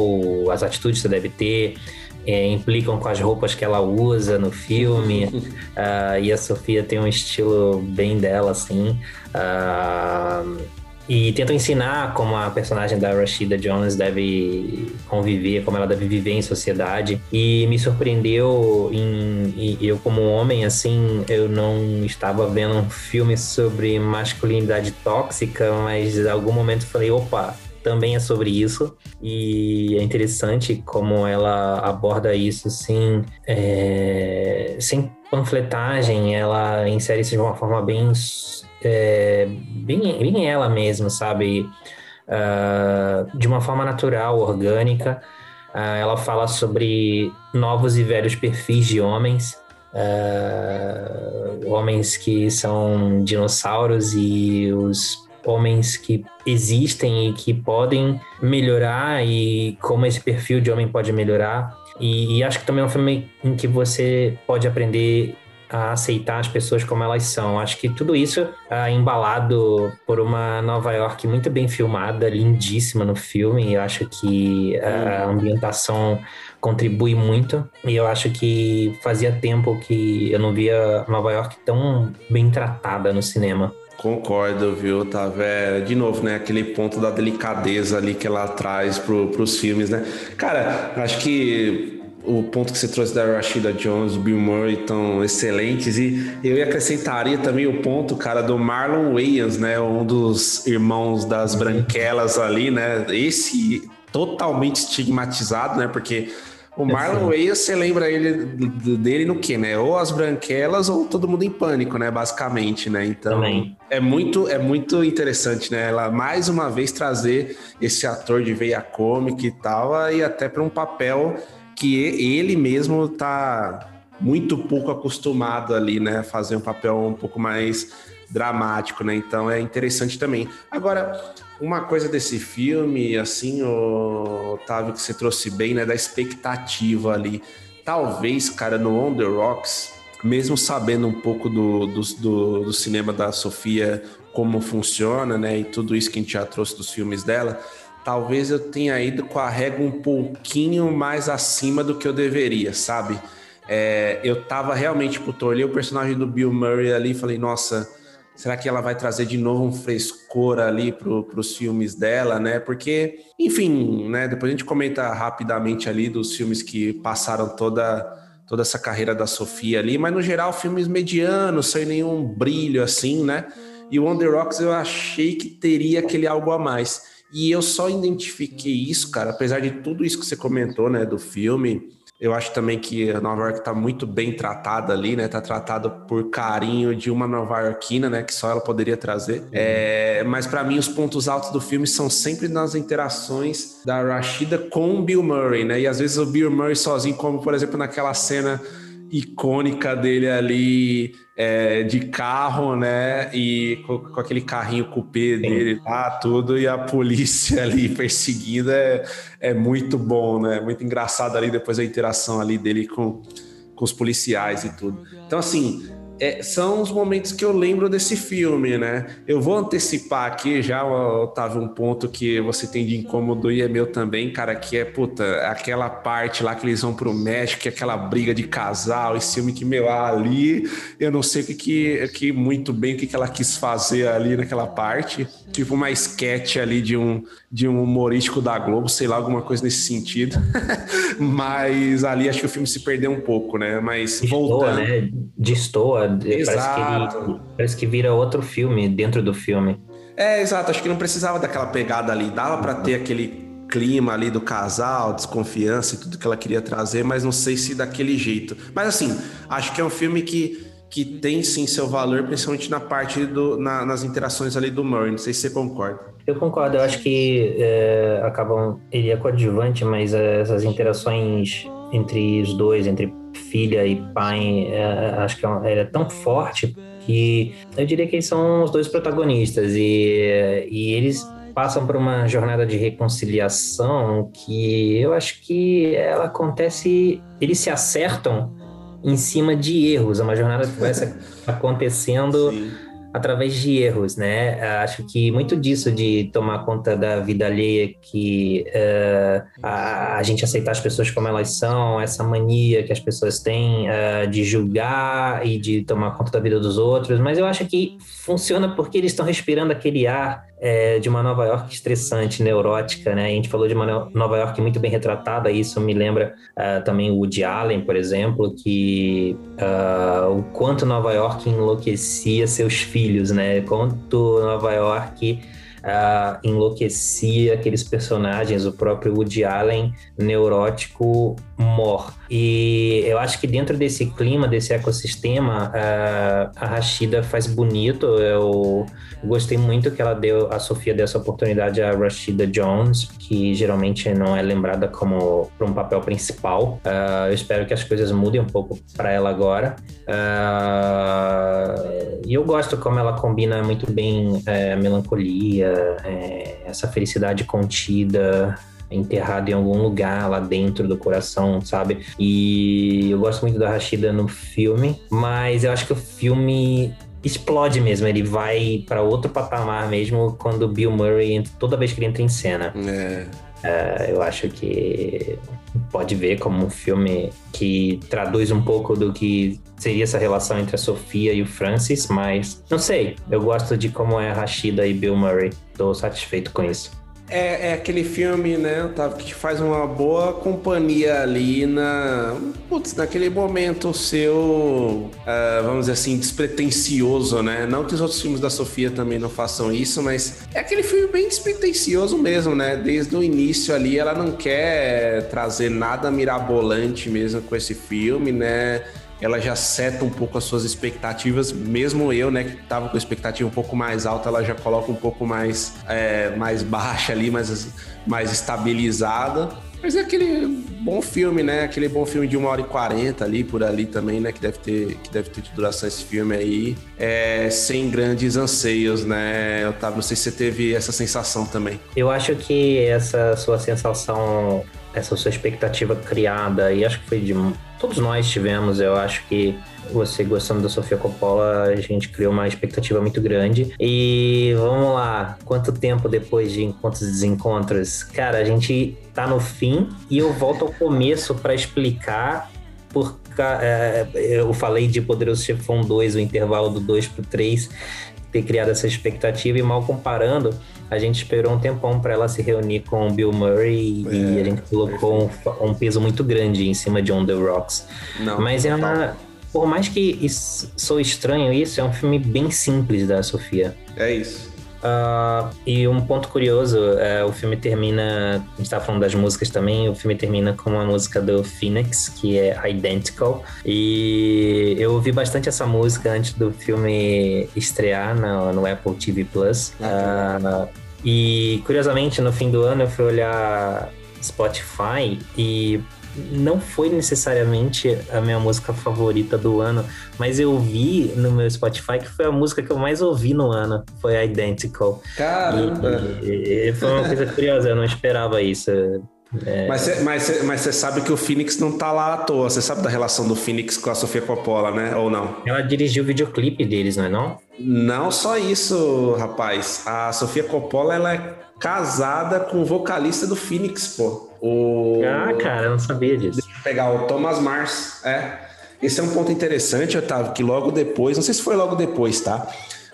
as atitudes que você deve ter, é, implicam com as roupas que ela usa no filme. uh, e a Sofia tem um estilo bem dela, assim. Uh, e tentam ensinar como a personagem da Rashida Jones deve conviver, como ela deve viver em sociedade. E me surpreendeu em, eu como homem, assim, eu não estava vendo um filme sobre masculinidade tóxica, mas em algum momento falei, opa, também é sobre isso e é interessante como ela aborda isso sem, é, sem panfletagem, ela insere isso de uma forma bem, é, bem, bem ela mesma, sabe? Uh, de uma forma natural, orgânica. Uh, ela fala sobre novos e velhos perfis de homens, uh, homens que são dinossauros e os homens que existem e que podem melhorar e como esse perfil de homem pode melhorar. E, e acho que também é um filme em que você pode aprender a aceitar as pessoas como elas são. Acho que tudo isso é embalado por uma Nova York muito bem filmada, lindíssima no filme. Eu acho que a ambientação contribui muito. E eu acho que fazia tempo que eu não via Nova York tão bem tratada no cinema. Concordo, viu, tá É, de novo, né? Aquele ponto da delicadeza ali que ela traz pro, pros filmes, né? Cara, acho que o ponto que você trouxe da Rashida Jones, o Bill Murray estão excelentes. E eu acrescentaria também o ponto, cara, do Marlon Wayans, né? Um dos irmãos das branquelas ali, né? Esse totalmente estigmatizado, né? Porque o Marlon Wayans, você lembra ele dele no quê, né? Ou as branquelas ou todo mundo em pânico, né? Basicamente, né? Então Também. é muito é muito interessante, né? Ela mais uma vez trazer esse ator de veia cômica e tal, e até para um papel que ele mesmo tá muito pouco acostumado ali, né? Fazer um papel um pouco mais dramático, né? Então é interessante também. Agora, uma coisa desse filme, assim, Otávio, que você trouxe bem, né, da expectativa ali. Talvez, cara, no On The Rocks, mesmo sabendo um pouco do, do, do, do cinema da Sofia, como funciona, né, e tudo isso que a gente já trouxe dos filmes dela, talvez eu tenha ido com a régua um pouquinho mais acima do que eu deveria, sabe? É, eu tava realmente, tipo, olhei o personagem do Bill Murray ali e falei, nossa Será que ela vai trazer de novo um frescor ali para os filmes dela, né? Porque, enfim, né? Depois a gente comenta rapidamente ali dos filmes que passaram toda, toda essa carreira da Sofia ali, mas no geral filmes medianos, sem nenhum brilho assim, né? E o On Rocks eu achei que teria aquele algo a mais. E eu só identifiquei isso, cara, apesar de tudo isso que você comentou, né, do filme, eu acho também que a Nova York está muito bem tratada ali, né? Tá tratada por carinho de uma nova Yorkina, né? Que só ela poderia trazer. É, mas para mim os pontos altos do filme são sempre nas interações da Rashida com o Bill Murray, né? E às vezes o Bill Murray sozinho, como por exemplo naquela cena icônica dele ali é, de carro, né? E com, com aquele carrinho cupê dele lá, tudo, e a polícia ali perseguida é, é muito bom, né? Muito engraçado ali depois a interação ali dele com, com os policiais e tudo. Então, assim, é, são os momentos que eu lembro desse filme, né? Eu vou antecipar aqui já, Otávio, um ponto que você tem de incômodo e é meu também, cara, que é, puta, aquela parte lá que eles vão pro México, que é aquela briga de casal, esse filme que, meu, ali, eu não sei o que, que, que muito bem, o que, que ela quis fazer ali naquela parte, tipo uma sketch ali de um, de um humorístico da Globo, sei lá, alguma coisa nesse sentido, mas ali acho que o filme se perdeu um pouco, né? Mas Destoa, voltando... né? Destoa, parece que, ele, parece que vira outro filme dentro do filme. É, exato. Acho que não precisava daquela pegada ali. Dava pra ter aquele clima ali do casal, desconfiança e tudo que ela queria trazer, mas não sei se daquele jeito. Mas assim, acho que é um filme que, que tem sim seu valor, principalmente na parte do, na- nas interações ali do Murray. Não sei se você concorda. Eu concordo, eu acho que é, acabam. Ele é coadjuvante, mas é, essas interações entre os dois, entre filha e pai, é, acho que é, é tão forte que eu diria que eles são os dois protagonistas e, e eles passam por uma jornada de reconciliação que eu acho que ela acontece, eles se acertam em cima de erros, é uma jornada que vai acontecendo Sim. através de erros, né? Acho que muito disso de tomar conta da vida alheia, que eh, a, a gente aceitar as pessoas como elas são, essa mania que as pessoas têm eh, de julgar e de tomar conta da vida dos outros, mas eu acho que funciona porque eles estão respirando aquele ar eh, de uma Nova York estressante, neurótica, né? A gente falou de uma No- Nova York muito bem retratada, isso me lembra eh, também o Woody Allen, por exemplo, que ah, o quanto Nova York enlouquecia seus filhos, né? Quanto Nova York ah, enlouquecia aqueles personagens, o próprio Woody Allen neurótico mor. E eu acho que dentro desse clima, desse ecossistema, a Rashida faz bonito. Eu gostei muito que ela deu, a Sofia deu essa oportunidade a Rashida Jones, que geralmente não é lembrada como para um papel principal. Ah, eu espero que as coisas mudem um pouco para ela agora. Ah, e eu gosto como ela combina muito bem eh, a melancolia, eh, essa felicidade contida, enterrado em algum lugar lá dentro do coração, sabe? E eu gosto muito da Rashida no filme, mas eu acho que o filme explode mesmo, ele vai para outro patamar mesmo quando o Bill Murray entra, toda vez que ele entra em cena. É. É, eu acho que pode ver como um filme que traduz um pouco do que seria essa relação entre a Sofia e o Francis, mas não sei, eu gosto de como é a Rashida e Bill Murray, tô satisfeito com isso. É, é aquele filme, né, Otávio, que faz uma boa companhia ali na. Putz, naquele momento seu, uh, vamos dizer assim, despretensioso, né? Não que os outros filmes da Sofia também não façam isso, mas é aquele filme bem despretensioso mesmo, né? Desde o início ali, ela não quer trazer nada mirabolante mesmo com esse filme, né? Ela já seta um pouco as suas expectativas, mesmo eu, né, que tava com a expectativa um pouco mais alta, ela já coloca um pouco mais, é, mais baixa ali, mais, mais estabilizada. Mas é aquele bom filme, né? Aquele bom filme de uma hora e quarenta ali, por ali também, né? Que deve ter, que deve ter de duração esse filme aí. É, sem grandes anseios, né, Otávio? Não sei se você teve essa sensação também. Eu acho que essa sua sensação essa sua expectativa criada, e acho que foi de. Todos nós tivemos, eu acho que você gostando da Sofia Coppola, a gente criou uma expectativa muito grande. E vamos lá, quanto tempo depois de encontros e desencontros? Cara, a gente tá no fim e eu volto ao começo para explicar por é, eu falei de Poderoso Chefão 2, o intervalo do 2 pro 3, ter criado essa expectativa e mal comparando, a gente esperou um tempão para ela se reunir com o Bill Murray é, e a gente colocou um, um, peso muito grande em cima de On the Rocks. Não, Mas é uma. Por mais que isso, sou estranho isso, é um filme bem simples da Sofia. É isso. Uh, e um ponto curioso, uh, o filme termina, a gente estava falando das músicas também, o filme termina com uma música do Phoenix, que é Identical, e eu ouvi bastante essa música antes do filme estrear no, no Apple TV Plus. Uh, e curiosamente, no fim do ano eu fui olhar Spotify e não foi necessariamente a minha música favorita do ano, mas eu vi no meu Spotify que foi a música que eu mais ouvi no ano, foi Identical. Caramba! E, e foi uma coisa curiosa, eu não esperava isso. É... Mas você mas, mas sabe que o Phoenix não tá lá à toa. Você sabe da relação do Phoenix com a Sofia Coppola, né? Ou não? Ela dirigiu o videoclipe deles, não é não? Não só isso, rapaz. A Sofia Coppola, ela é casada com o vocalista do Phoenix, pô. O... Ah, cara, eu não sabia disso. Deixa eu pegar o Thomas Mars, é. Esse é um ponto interessante, Otávio, que logo depois, não sei se foi logo depois, tá?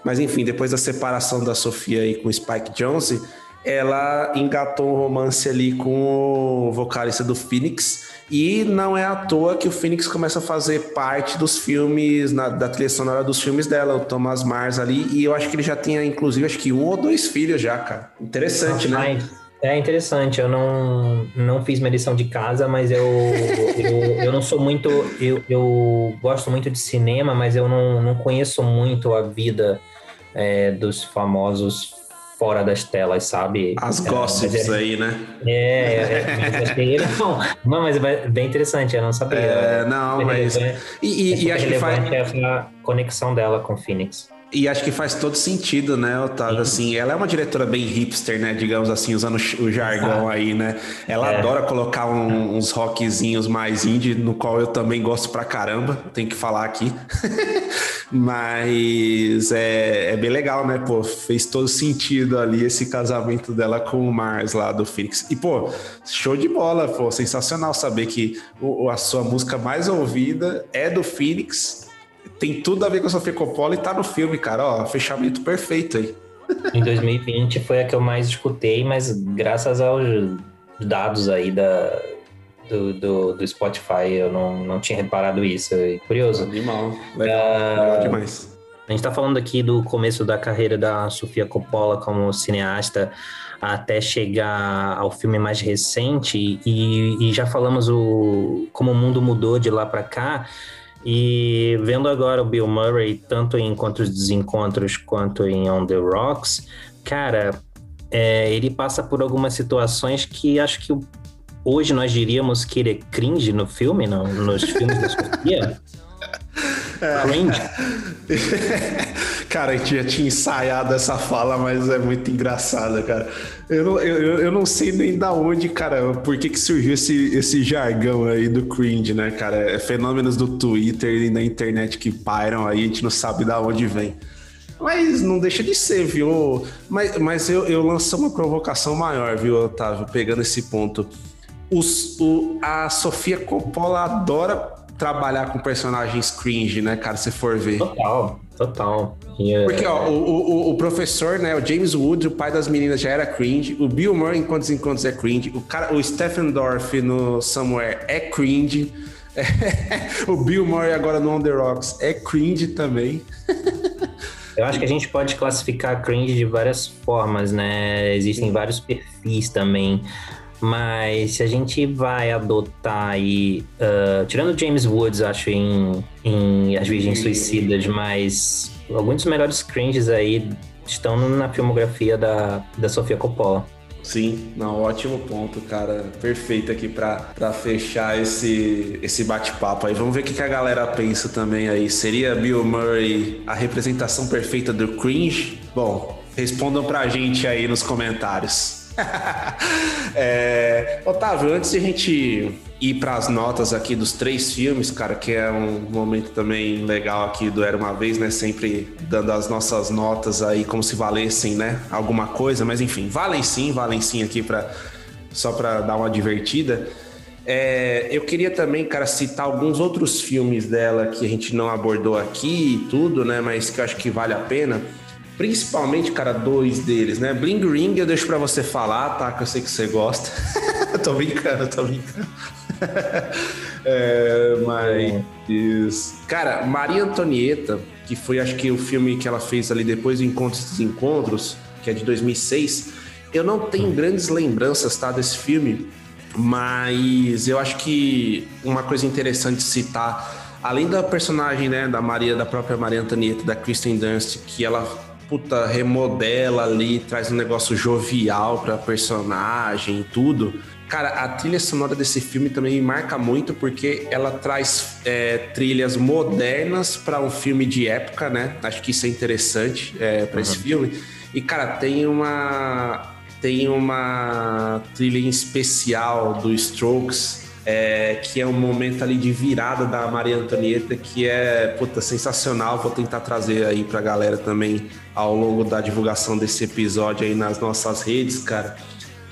Mas enfim, depois da separação da Sofia aí com o Spike Jonze, ela engatou um romance ali com o vocalista do Phoenix. E não é à toa que o Phoenix começa a fazer parte dos filmes, na, da trilha sonora dos filmes dela, o Thomas Mars ali. E eu acho que ele já tinha, inclusive, acho que um ou dois filhos já, cara. Interessante, né? É interessante, eu não, não fiz minha lição de casa, mas eu, eu, eu não sou muito. Eu, eu gosto muito de cinema, mas eu não, não conheço muito a vida é, dos famosos fora das telas, sabe? As é, gossips é, aí, né? É, é, é não, não, mas é bem interessante, eu não sabia. É, não, mas. E, e, e acho que faz. a conexão dela com Phoenix. E acho que faz todo sentido, né, Otávio? Assim, ela é uma diretora bem hipster, né? Digamos assim, usando o jargão aí, né? Ela é. adora colocar um, uns rockzinhos mais indie, no qual eu também gosto pra caramba, tenho que falar aqui. Mas é, é, bem legal, né? Pô, fez todo sentido ali esse casamento dela com o Mars lá do Phoenix. E, pô, show de bola, pô, sensacional saber que o, a sua música mais ouvida é do Phoenix tem tudo a ver com a Sofia Coppola e tá no filme, cara. Ó, fechamento perfeito aí. Em 2020 foi a que eu mais escutei, mas graças aos dados aí da, do, do, do Spotify, eu não, não tinha reparado isso. É curioso. Animal. Legal, uh, legal demais. A gente tá falando aqui do começo da carreira da Sofia Coppola como cineasta até chegar ao filme mais recente e, e já falamos o, como o mundo mudou de lá para cá. E vendo agora o Bill Murray, tanto em Encontros Desencontros quanto em On the Rocks, cara, é, ele passa por algumas situações que acho que hoje nós diríamos que ele é cringe no filme, no, nos filmes da Sofia. É. Cringe. cara, a gente já tinha ensaiado essa fala, mas é muito engraçada, cara. Eu não, eu, eu não sei nem da onde, cara, por que, que surgiu esse, esse jargão aí do cringe, né, cara? É fenômenos do Twitter e na internet que pairam aí, a gente não sabe da onde vem. Mas não deixa de ser, viu? Mas, mas eu, eu lanço uma provocação maior, viu, Otávio, pegando esse ponto. Os, o, a Sofia Coppola adora trabalhar com personagens cringe, né, cara? Se for ver. Total. Total. E, é- Porque, ó, o, o, o professor, né, o James Woods, o pai das meninas, já era cringe. O Bill Murray, em Quantos Encontros, é cringe. O, cara, o Stephen Dorff no Somewhere é cringe. o Bill Murray agora no On The Rocks é cringe também. Eu acho que a gente pode classificar cringe de várias formas, né? Existem vários perfis também. Mas se a gente vai adotar aí. Uh, tirando James Woods, acho, em, em As Virgens Suicidas, mas alguns dos melhores cringes aí estão na filmografia da, da Sofia Coppola. Sim, não, ótimo ponto, cara. Perfeito aqui para fechar esse, esse bate-papo aí. Vamos ver o que, que a galera pensa também aí. Seria Bill Murray a representação perfeita do cringe? Bom, respondam pra gente aí nos comentários. é, Otávio, antes de a gente ir para as notas aqui dos três filmes, cara, que é um momento também legal aqui do Era Uma Vez, né? Sempre dando as nossas notas aí como se valessem, né? Alguma coisa, mas enfim, valem sim, valem sim aqui para só para dar uma divertida. É, eu queria também, cara, citar alguns outros filmes dela que a gente não abordou aqui e tudo, né? Mas que eu acho que vale a pena. Principalmente, cara, dois deles, né? Bling Ring eu deixo pra você falar, tá? Que eu sei que você gosta. tô brincando, tô brincando. é, mas. Cara, Maria Antonieta, que foi acho que o filme que ela fez ali depois do Encontros dos Encontros, que é de 2006. Eu não tenho grandes lembranças, tá? Desse filme, mas eu acho que uma coisa interessante citar além da personagem, né, da Maria, da própria Maria Antonieta, da Kristen Dunst, que ela puta, remodela ali, traz um negócio jovial pra personagem e tudo. Cara, a trilha sonora desse filme também me marca muito porque ela traz é, trilhas modernas para um filme de época, né? Acho que isso é interessante é, para uhum. esse filme. E, cara, tem uma tem uma trilha em especial do Strokes é, que é um momento ali de virada da Maria Antonieta, que é puta, sensacional. Vou tentar trazer aí pra galera também ao longo da divulgação desse episódio aí nas nossas redes, cara.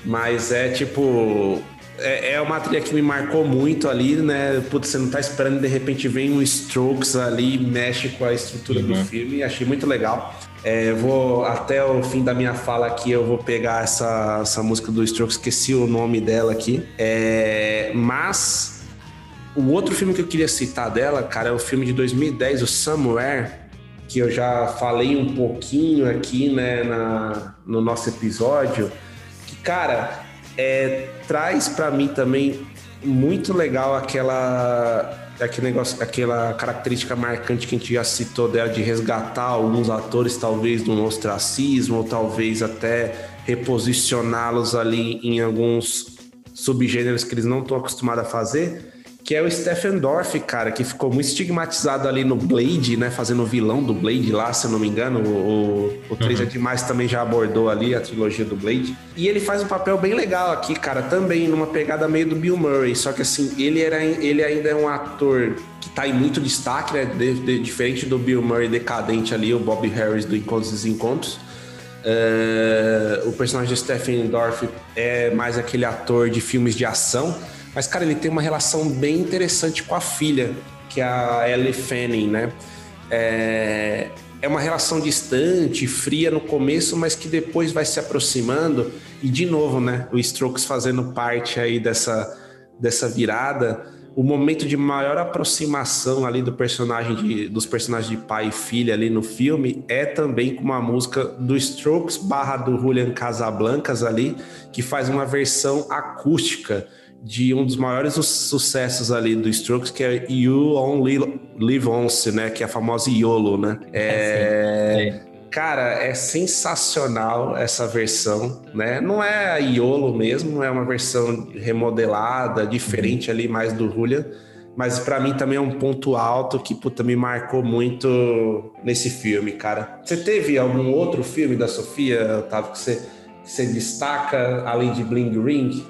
Mas é tipo. É, é uma trilha que me marcou muito ali, né? Putz, você não tá esperando, de repente vem um Strokes ali, mexe com a estrutura uhum. do filme. Achei muito legal. É, vou até o fim da minha fala aqui, eu vou pegar essa, essa música do Strokes, esqueci o nome dela aqui. É, mas o outro filme que eu queria citar dela, cara, é o filme de 2010, o Somewhere, que eu já falei um pouquinho aqui, né, na, no nosso episódio. Que, cara, é, traz para mim também muito legal aquela aquele negócio, aquela característica marcante que a gente já citou dela de resgatar alguns atores, talvez, do ostracismo, ou talvez até reposicioná-los ali em alguns subgêneros que eles não estão acostumados a fazer que é o Stephen Dorff, cara, que ficou muito estigmatizado ali no Blade, né? Fazendo o vilão do Blade lá, se eu não me engano. O, o 3 uhum. é Demais também já abordou ali a trilogia do Blade. E ele faz um papel bem legal aqui, cara, também numa pegada meio do Bill Murray. Só que assim, ele, era, ele ainda é um ator que tá em muito destaque, né? De, de, diferente do Bill Murray decadente ali, o Bob Harris do Encontros e Desencontros. Uh, o personagem de Stephen Dorff é mais aquele ator de filmes de ação mas, cara, ele tem uma relação bem interessante com a filha, que é a Ellie Fanning, né? É, é uma relação distante, fria no começo, mas que depois vai se aproximando. E, de novo, né? O Strokes fazendo parte aí dessa, dessa virada. O momento de maior aproximação ali do personagem de, dos personagens de pai e filha ali no filme é também com uma música do Strokes barra do Julian Casablancas ali, que faz uma versão acústica de um dos maiores sucessos ali do Strokes, que é You Only Live Once, né? Que é a famosa YOLO, né? É, é. Cara, é sensacional essa versão, né? Não é a YOLO mesmo, é uma versão remodelada, diferente ali mais do Julian, mas para mim também é um ponto alto que puta, me marcou muito nesse filme, cara. Você teve algum outro filme da Sofia, Otávio, que você, que você destaca além de Bling Ring?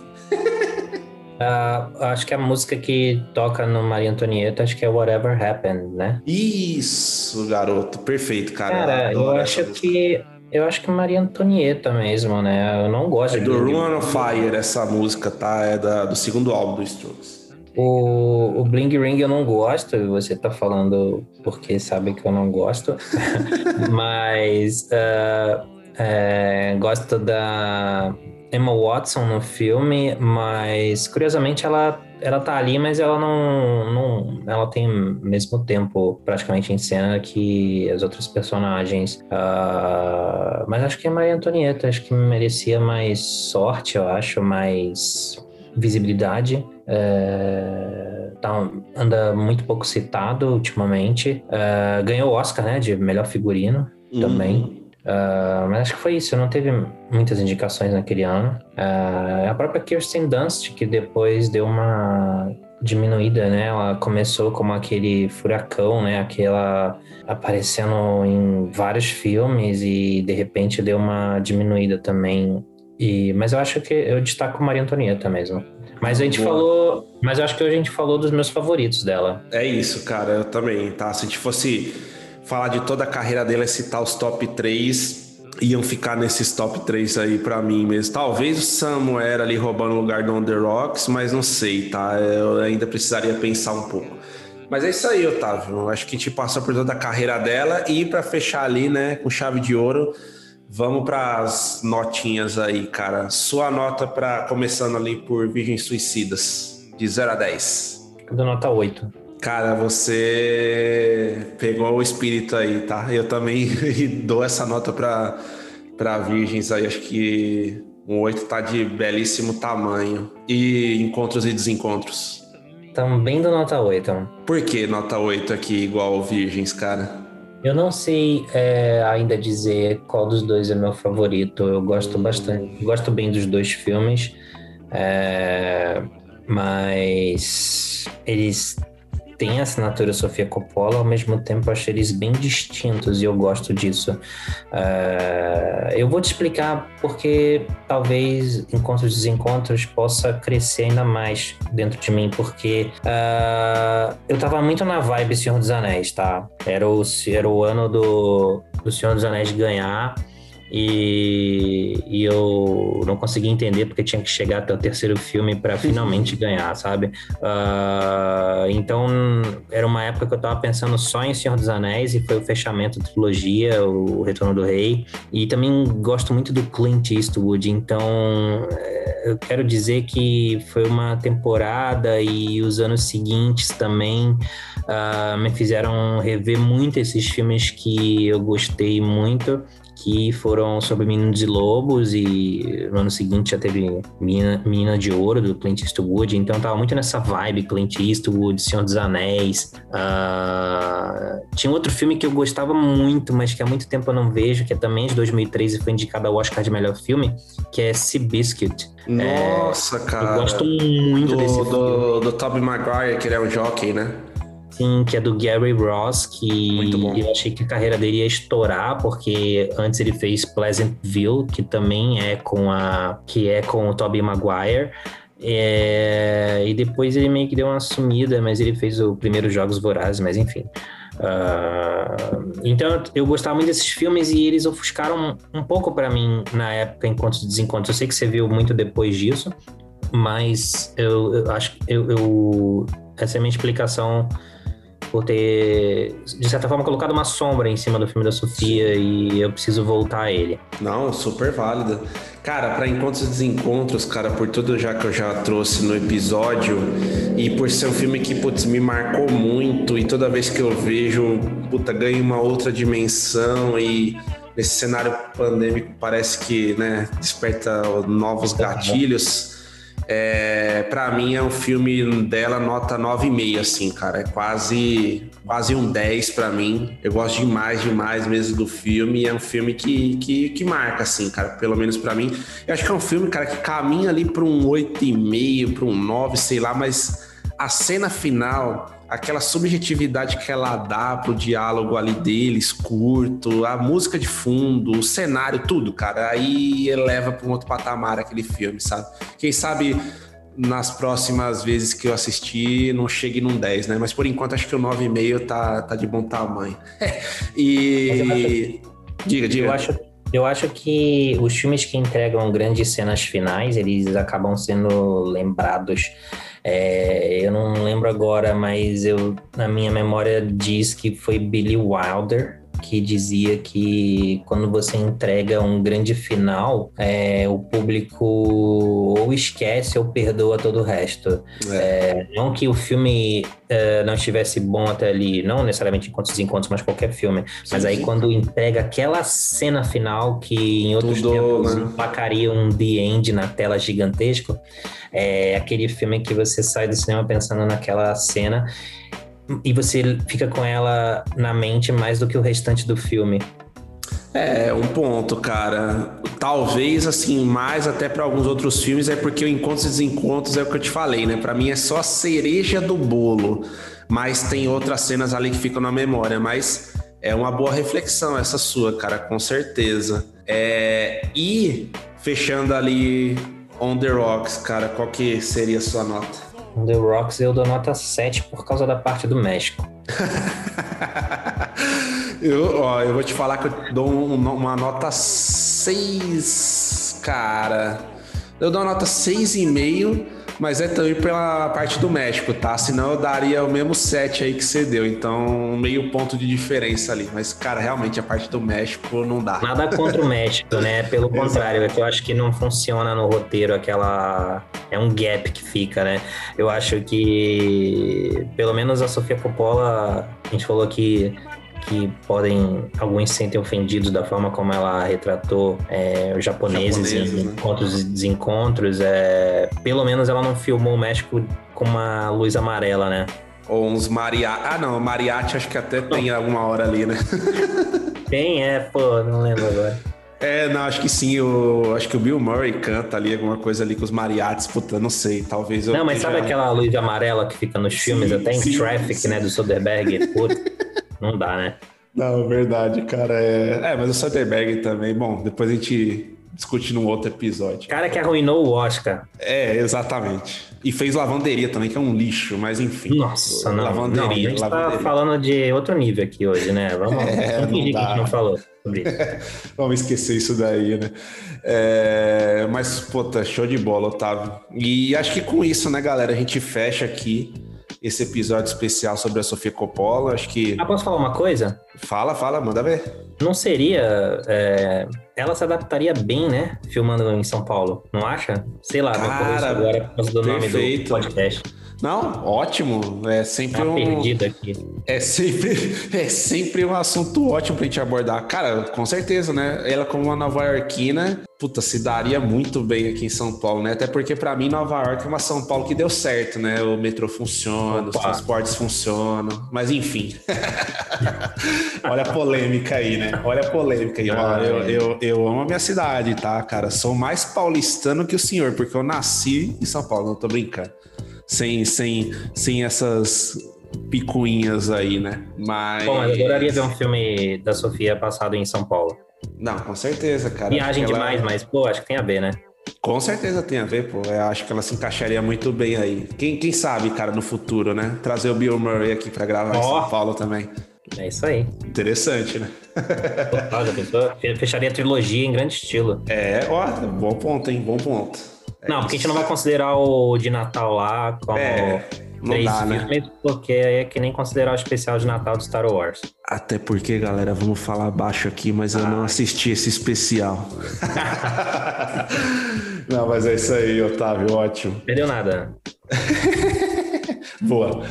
Uh, acho que a música que toca no Maria Antonieta, acho que é Whatever Happened, né? Isso, garoto, perfeito, cara. Cara, eu acho que eu acho que Maria Antonieta mesmo, né? Eu não gosto é do Run on Fire essa música, tá? É da, do segundo álbum do Strokes. O, o Bling Ring eu não gosto, você tá falando porque sabe que eu não gosto, mas uh, é, gosto da Emma Watson no filme, mas curiosamente ela, ela tá ali, mas ela não, não. Ela tem mesmo tempo praticamente em cena que as outras personagens. Uh, mas acho que é Maria Antonieta, acho que merecia mais sorte, eu acho, mais visibilidade. É, tá, anda muito pouco citado ultimamente. É, ganhou o Oscar, né, de melhor figurino uhum. também. Uh, mas acho que foi isso, não teve muitas indicações naquele ano. Uh, a própria Kirsten Dunst, que depois deu uma diminuída, né? Ela começou como aquele furacão, né? Aquela aparecendo em vários filmes e de repente deu uma diminuída também. E, mas eu acho que eu destaco Maria Antonieta mesmo. Mas a gente Boa. falou. Mas eu acho que hoje a gente falou dos meus favoritos dela. É isso, cara. Eu também, tá? Se a gente fosse falar de toda a carreira dele, é citar os top 3, iam ficar nesses top 3 aí para mim mesmo. Talvez o Samu era ali roubando o lugar do On Rocks, mas não sei, tá? Eu ainda precisaria pensar um pouco. Mas é isso aí, Otávio. Acho que a gente passou por toda a carreira dela e para fechar ali, né, com chave de ouro, vamos para as notinhas aí, cara. Sua nota para começando ali por Virgens Suicidas, de 0 a 10. Eu dou nota 8. Cara, você pegou o espírito aí, tá? Eu também dou essa nota para para virgens aí, acho que um 8 tá de belíssimo tamanho. E encontros e desencontros. Também dou nota 8. Por que nota 8 aqui igual virgens, cara? Eu não sei é, ainda dizer qual dos dois é meu favorito. Eu gosto bastante, gosto bem dos dois filmes, é, mas eles tem a assinatura Sofia Coppola, ao mesmo tempo acho eles bem distintos e eu gosto disso. Uh, eu vou te explicar porque talvez Encontros e Desencontros possa crescer ainda mais dentro de mim, porque uh, eu tava muito na vibe Senhor dos Anéis, tá? Era o, era o ano do, do Senhor dos Anéis ganhar e, e, eu não consegui entender porque tinha que chegar até o terceiro filme para finalmente ganhar, sabe? Uh, então era uma época que eu tava pensando só em Senhor dos Anéis e foi o fechamento da trilogia, o Retorno do Rei. E também gosto muito do Clint Eastwood, então eh, eu quero dizer que foi uma temporada e os anos seguintes também uh, me fizeram rever muito esses filmes que eu gostei muito que foram sobre Meninos e Lobos e no ano seguinte já teve Menina, Menina de Ouro do Clint Eastwood, então tava muito nessa vibe Clint Eastwood, Senhor dos Anéis. Uh, tinha outro filme que eu gostava muito, mas que há muito tempo eu não vejo, que é também de 2003 e foi indicado ao Oscar de melhor filme, que é Seabiscuit. Nossa, é, cara. Eu gosto muito do, desse do, filme. Do Tobey Maguire, que ele é o jockey, né? Sim, que é do Gary Ross, que eu achei que a carreira dele ia estourar, porque antes ele fez Pleasantville, que também é com a que é com o Tobey Maguire. É, e depois ele meio que deu uma sumida, mas ele fez o primeiro Jogos Vorazes, mas enfim. Uh, então eu gostava muito desses filmes e eles ofuscaram um, um pouco para mim na época Encontros de Desencontros. Eu sei que você viu muito depois disso, mas eu, eu acho que eu, eu, essa é a minha explicação por ter, de certa forma, colocado uma sombra em cima do filme da Sofia e eu preciso voltar a ele. Não, super válida. Cara, para encontros e desencontros, cara, por tudo já que eu já trouxe no episódio e por ser um filme que, putz, me marcou muito e toda vez que eu vejo, puta, ganha uma outra dimensão e nesse cenário pandêmico parece que, né, desperta novos gatilhos. É, para mim é um filme dela nota 9,5 assim, cara, é quase quase um 10 para mim. Eu gosto demais, demais mesmo do filme, é um filme que, que, que marca assim, cara, pelo menos para mim. Eu acho que é um filme, cara, que caminha ali para um 8,5, para um 9, sei lá, mas a cena final aquela subjetividade que ela dá pro diálogo ali deles, curto, a música de fundo, o cenário, tudo, cara. Aí eleva para um outro patamar aquele filme, sabe? Quem sabe nas próximas vezes que eu assistir não chegue num 10, né? Mas por enquanto acho que o 9,5 tá, tá de bom tamanho. e. Diga, diga. Eu acho, eu acho que os filmes que entregam grandes cenas finais, eles acabam sendo lembrados. É, eu não lembro agora, mas eu na minha memória diz que foi Billy Wilder que dizia que quando você entrega um grande final, é, o público ou esquece ou perdoa todo o resto. É, não que o filme é, não estivesse bom até ali, não necessariamente Encontros e Encontros, mas qualquer filme. mas aí sim. quando entrega aquela cena final que em outros Tudo, tempos né? empacaria um The End na tela gigantesco, é aquele filme que você sai do cinema pensando naquela cena e você fica com ela na mente mais do que o restante do filme. É, um ponto, cara. Talvez, assim, mais até para alguns outros filmes, é porque o Encontros e Desencontros é o que eu te falei, né? Para mim é só a cereja do bolo, mas tem outras cenas ali que ficam na memória. Mas é uma boa reflexão essa sua, cara, com certeza. É, e fechando ali On The Rocks, cara, qual que seria a sua nota? The Rocks eu dou nota 7 por causa da parte do México. eu, ó, eu vou te falar que eu dou um- uma nota 6, cara. Eu dou uma nota 6,5, mas é também pela parte do México, tá? Senão eu daria o mesmo 7 aí que você deu. Então, meio ponto de diferença ali. Mas, cara, realmente a parte do México não dá. Nada contra o México, né? Pelo contrário, é que eu acho que não funciona no roteiro aquela. É um gap que fica, né? Eu acho que, pelo menos a Sofia Coppola, a gente falou que que podem alguns se sentem ofendidos da forma como ela retratou é, os japoneses, Japoneses, em né? encontros e desencontros. É, pelo menos ela não filmou o México com uma luz amarela, né? Ou uns mariachi. Ah, não, mariachi acho que até tem alguma hora ali, né? Tem, é, pô, não lembro agora. É, não, acho que sim. O, acho que o Bill Murray canta ali alguma coisa ali com os mariachis, puta, não sei. Talvez eu. Não, mas sabe aquela luz amarela que fica nos filmes, Sim, até em sim, Traffic, sim. né, do Soderbergh? Puta, não dá, né? Não, verdade, cara. É, é mas o Soderbergh também. Bom, depois a gente discute num outro episódio. Cara que arruinou o Oscar. É, exatamente. E fez lavanderia também, que é um lixo, mas enfim. Nossa, não. Lavanderia, não, a gente tá lavanderia. falando de outro nível aqui hoje, né? Vamos, É, vamos fingir que a gente não falou sobre isso. Vamos esquecer isso daí, né? É, mas, puta, show de bola, Otávio. E acho que com isso, né, galera, a gente fecha aqui esse episódio especial sobre a Sofia Coppola. Acho que. Ah, posso falar uma coisa? Fala, fala, manda ver. Não seria. é, Ela se adaptaria bem, né? Filmando em São Paulo, não acha? Sei lá, Cara, agora por causa do nome perfeito. do podcast. Não, ótimo. É sempre Tá um. perdido aqui. É sempre, é sempre um assunto ótimo pra gente abordar. Cara, com certeza, né? Ela, como uma nova iorquina, puta, se daria muito bem aqui em São Paulo, né? Até porque, pra mim, Nova York é uma São Paulo que deu certo, né? O metrô funciona, os Opa. transportes funcionam. Mas, enfim. Olha a polêmica aí, né? Olha a polêmica aí. Ó, Ah, eu, é. eu, eu amo a minha cidade, tá, cara? Sou mais paulistano que o senhor, porque eu nasci em São Paulo, não tô brincando. Sem, sem, sem essas picuinhas aí, né? Mas. Bom, eu adoraria ver um filme da Sofia passado em São Paulo. Não, com certeza, cara. Viagem ela- demais, mas, pô, acho que tem a ver, né? Com certeza tem a ver, pô. Eu acho que ela se encaixaria muito bem aí. Quem, quem sabe, cara, no futuro, né? Trazer o Bill Murray aqui pra gravar em Ó. São Paulo também. É isso aí. Interessante, né? Total, já pensou? Fe- Fecharia a trilogia em grande estilo. É, ó, bom ponto, hein? Bom ponto. Não, porque a gente não vai considerar o de Natal lá como É, não três dá, né? filmes, porque aí é que nem considerar o especial de Natal do Star Wars. Até porque, galera, vamos falar baixo aqui, mas eu não assisti esse especial. não, mas é isso aí, Otávio, ótimo. Perdeu nada. Boa.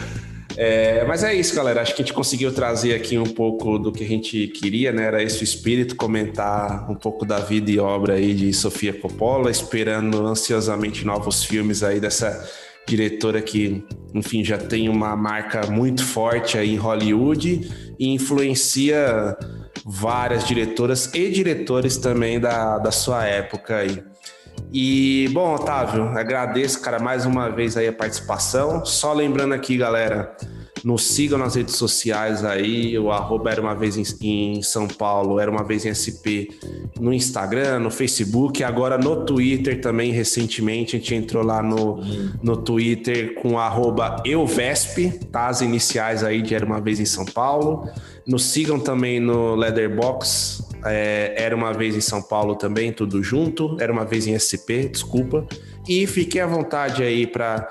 É, mas é isso, galera. Acho que a gente conseguiu trazer aqui um pouco do que a gente queria, né? Era esse o espírito, comentar um pouco da vida e obra aí de Sofia Coppola, esperando ansiosamente novos filmes aí dessa diretora que, enfim, já tem uma marca muito forte aí em Hollywood e influencia várias diretoras e diretores também da, da sua época aí. E, bom, Otávio, agradeço, cara, mais uma vez aí a participação. Só lembrando aqui, galera, nos sigam nas redes sociais aí, o arroba era uma vez em, em São Paulo, era uma vez em SP, no Instagram, no Facebook, agora no Twitter também, recentemente, a gente entrou lá no, no Twitter com arroba EuVesp, tá? As iniciais aí de Era Uma Vez em São Paulo. Nos sigam também no Leatherbox, é, Era Uma Vez em São Paulo também, tudo junto. Era Uma Vez em SP, desculpa. E fiquem à vontade aí para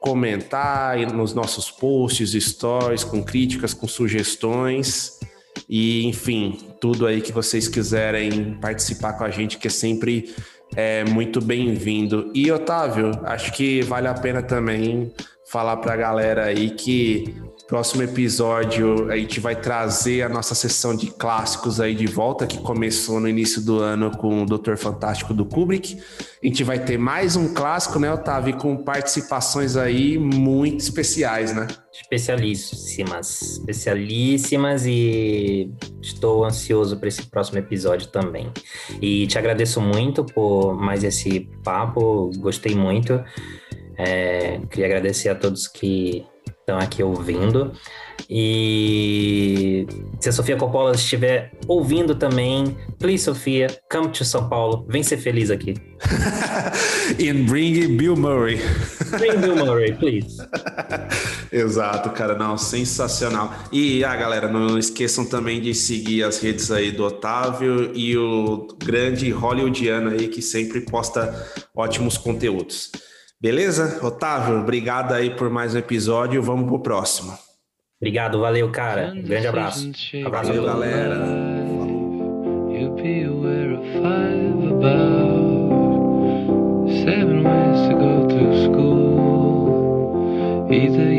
comentar nos nossos posts, stories, com críticas, com sugestões. E, enfim, tudo aí que vocês quiserem participar com a gente, que é sempre é, muito bem-vindo. E, Otávio, acho que vale a pena também falar para a galera aí que Próximo episódio a gente vai trazer a nossa sessão de clássicos aí de volta, que começou no início do ano com o Doutor Fantástico do Kubrick. A gente vai ter mais um clássico, né, Otávio, com participações aí muito especiais, né? Especialíssimas, especialíssimas e estou ansioso para esse próximo episódio também. E te agradeço muito por mais esse papo, gostei muito. É, queria agradecer a todos que estão aqui ouvindo. E se a Sofia Coppola estiver ouvindo também, please, Sofia, come to São Paulo. Vem ser feliz aqui. And bring Bill Murray. Bring Bill Murray, please. Exato, cara. Não, sensacional. E, ah, galera, não esqueçam também de seguir as redes aí do Otávio e o grande hollywoodiano aí que sempre posta ótimos conteúdos. Beleza? Otávio, obrigado aí por mais um episódio. Vamos pro próximo. Obrigado, valeu, cara. Um grande abraço. Abraço, valeu, galera. You'll be aware of five about seven ways to go through school. Either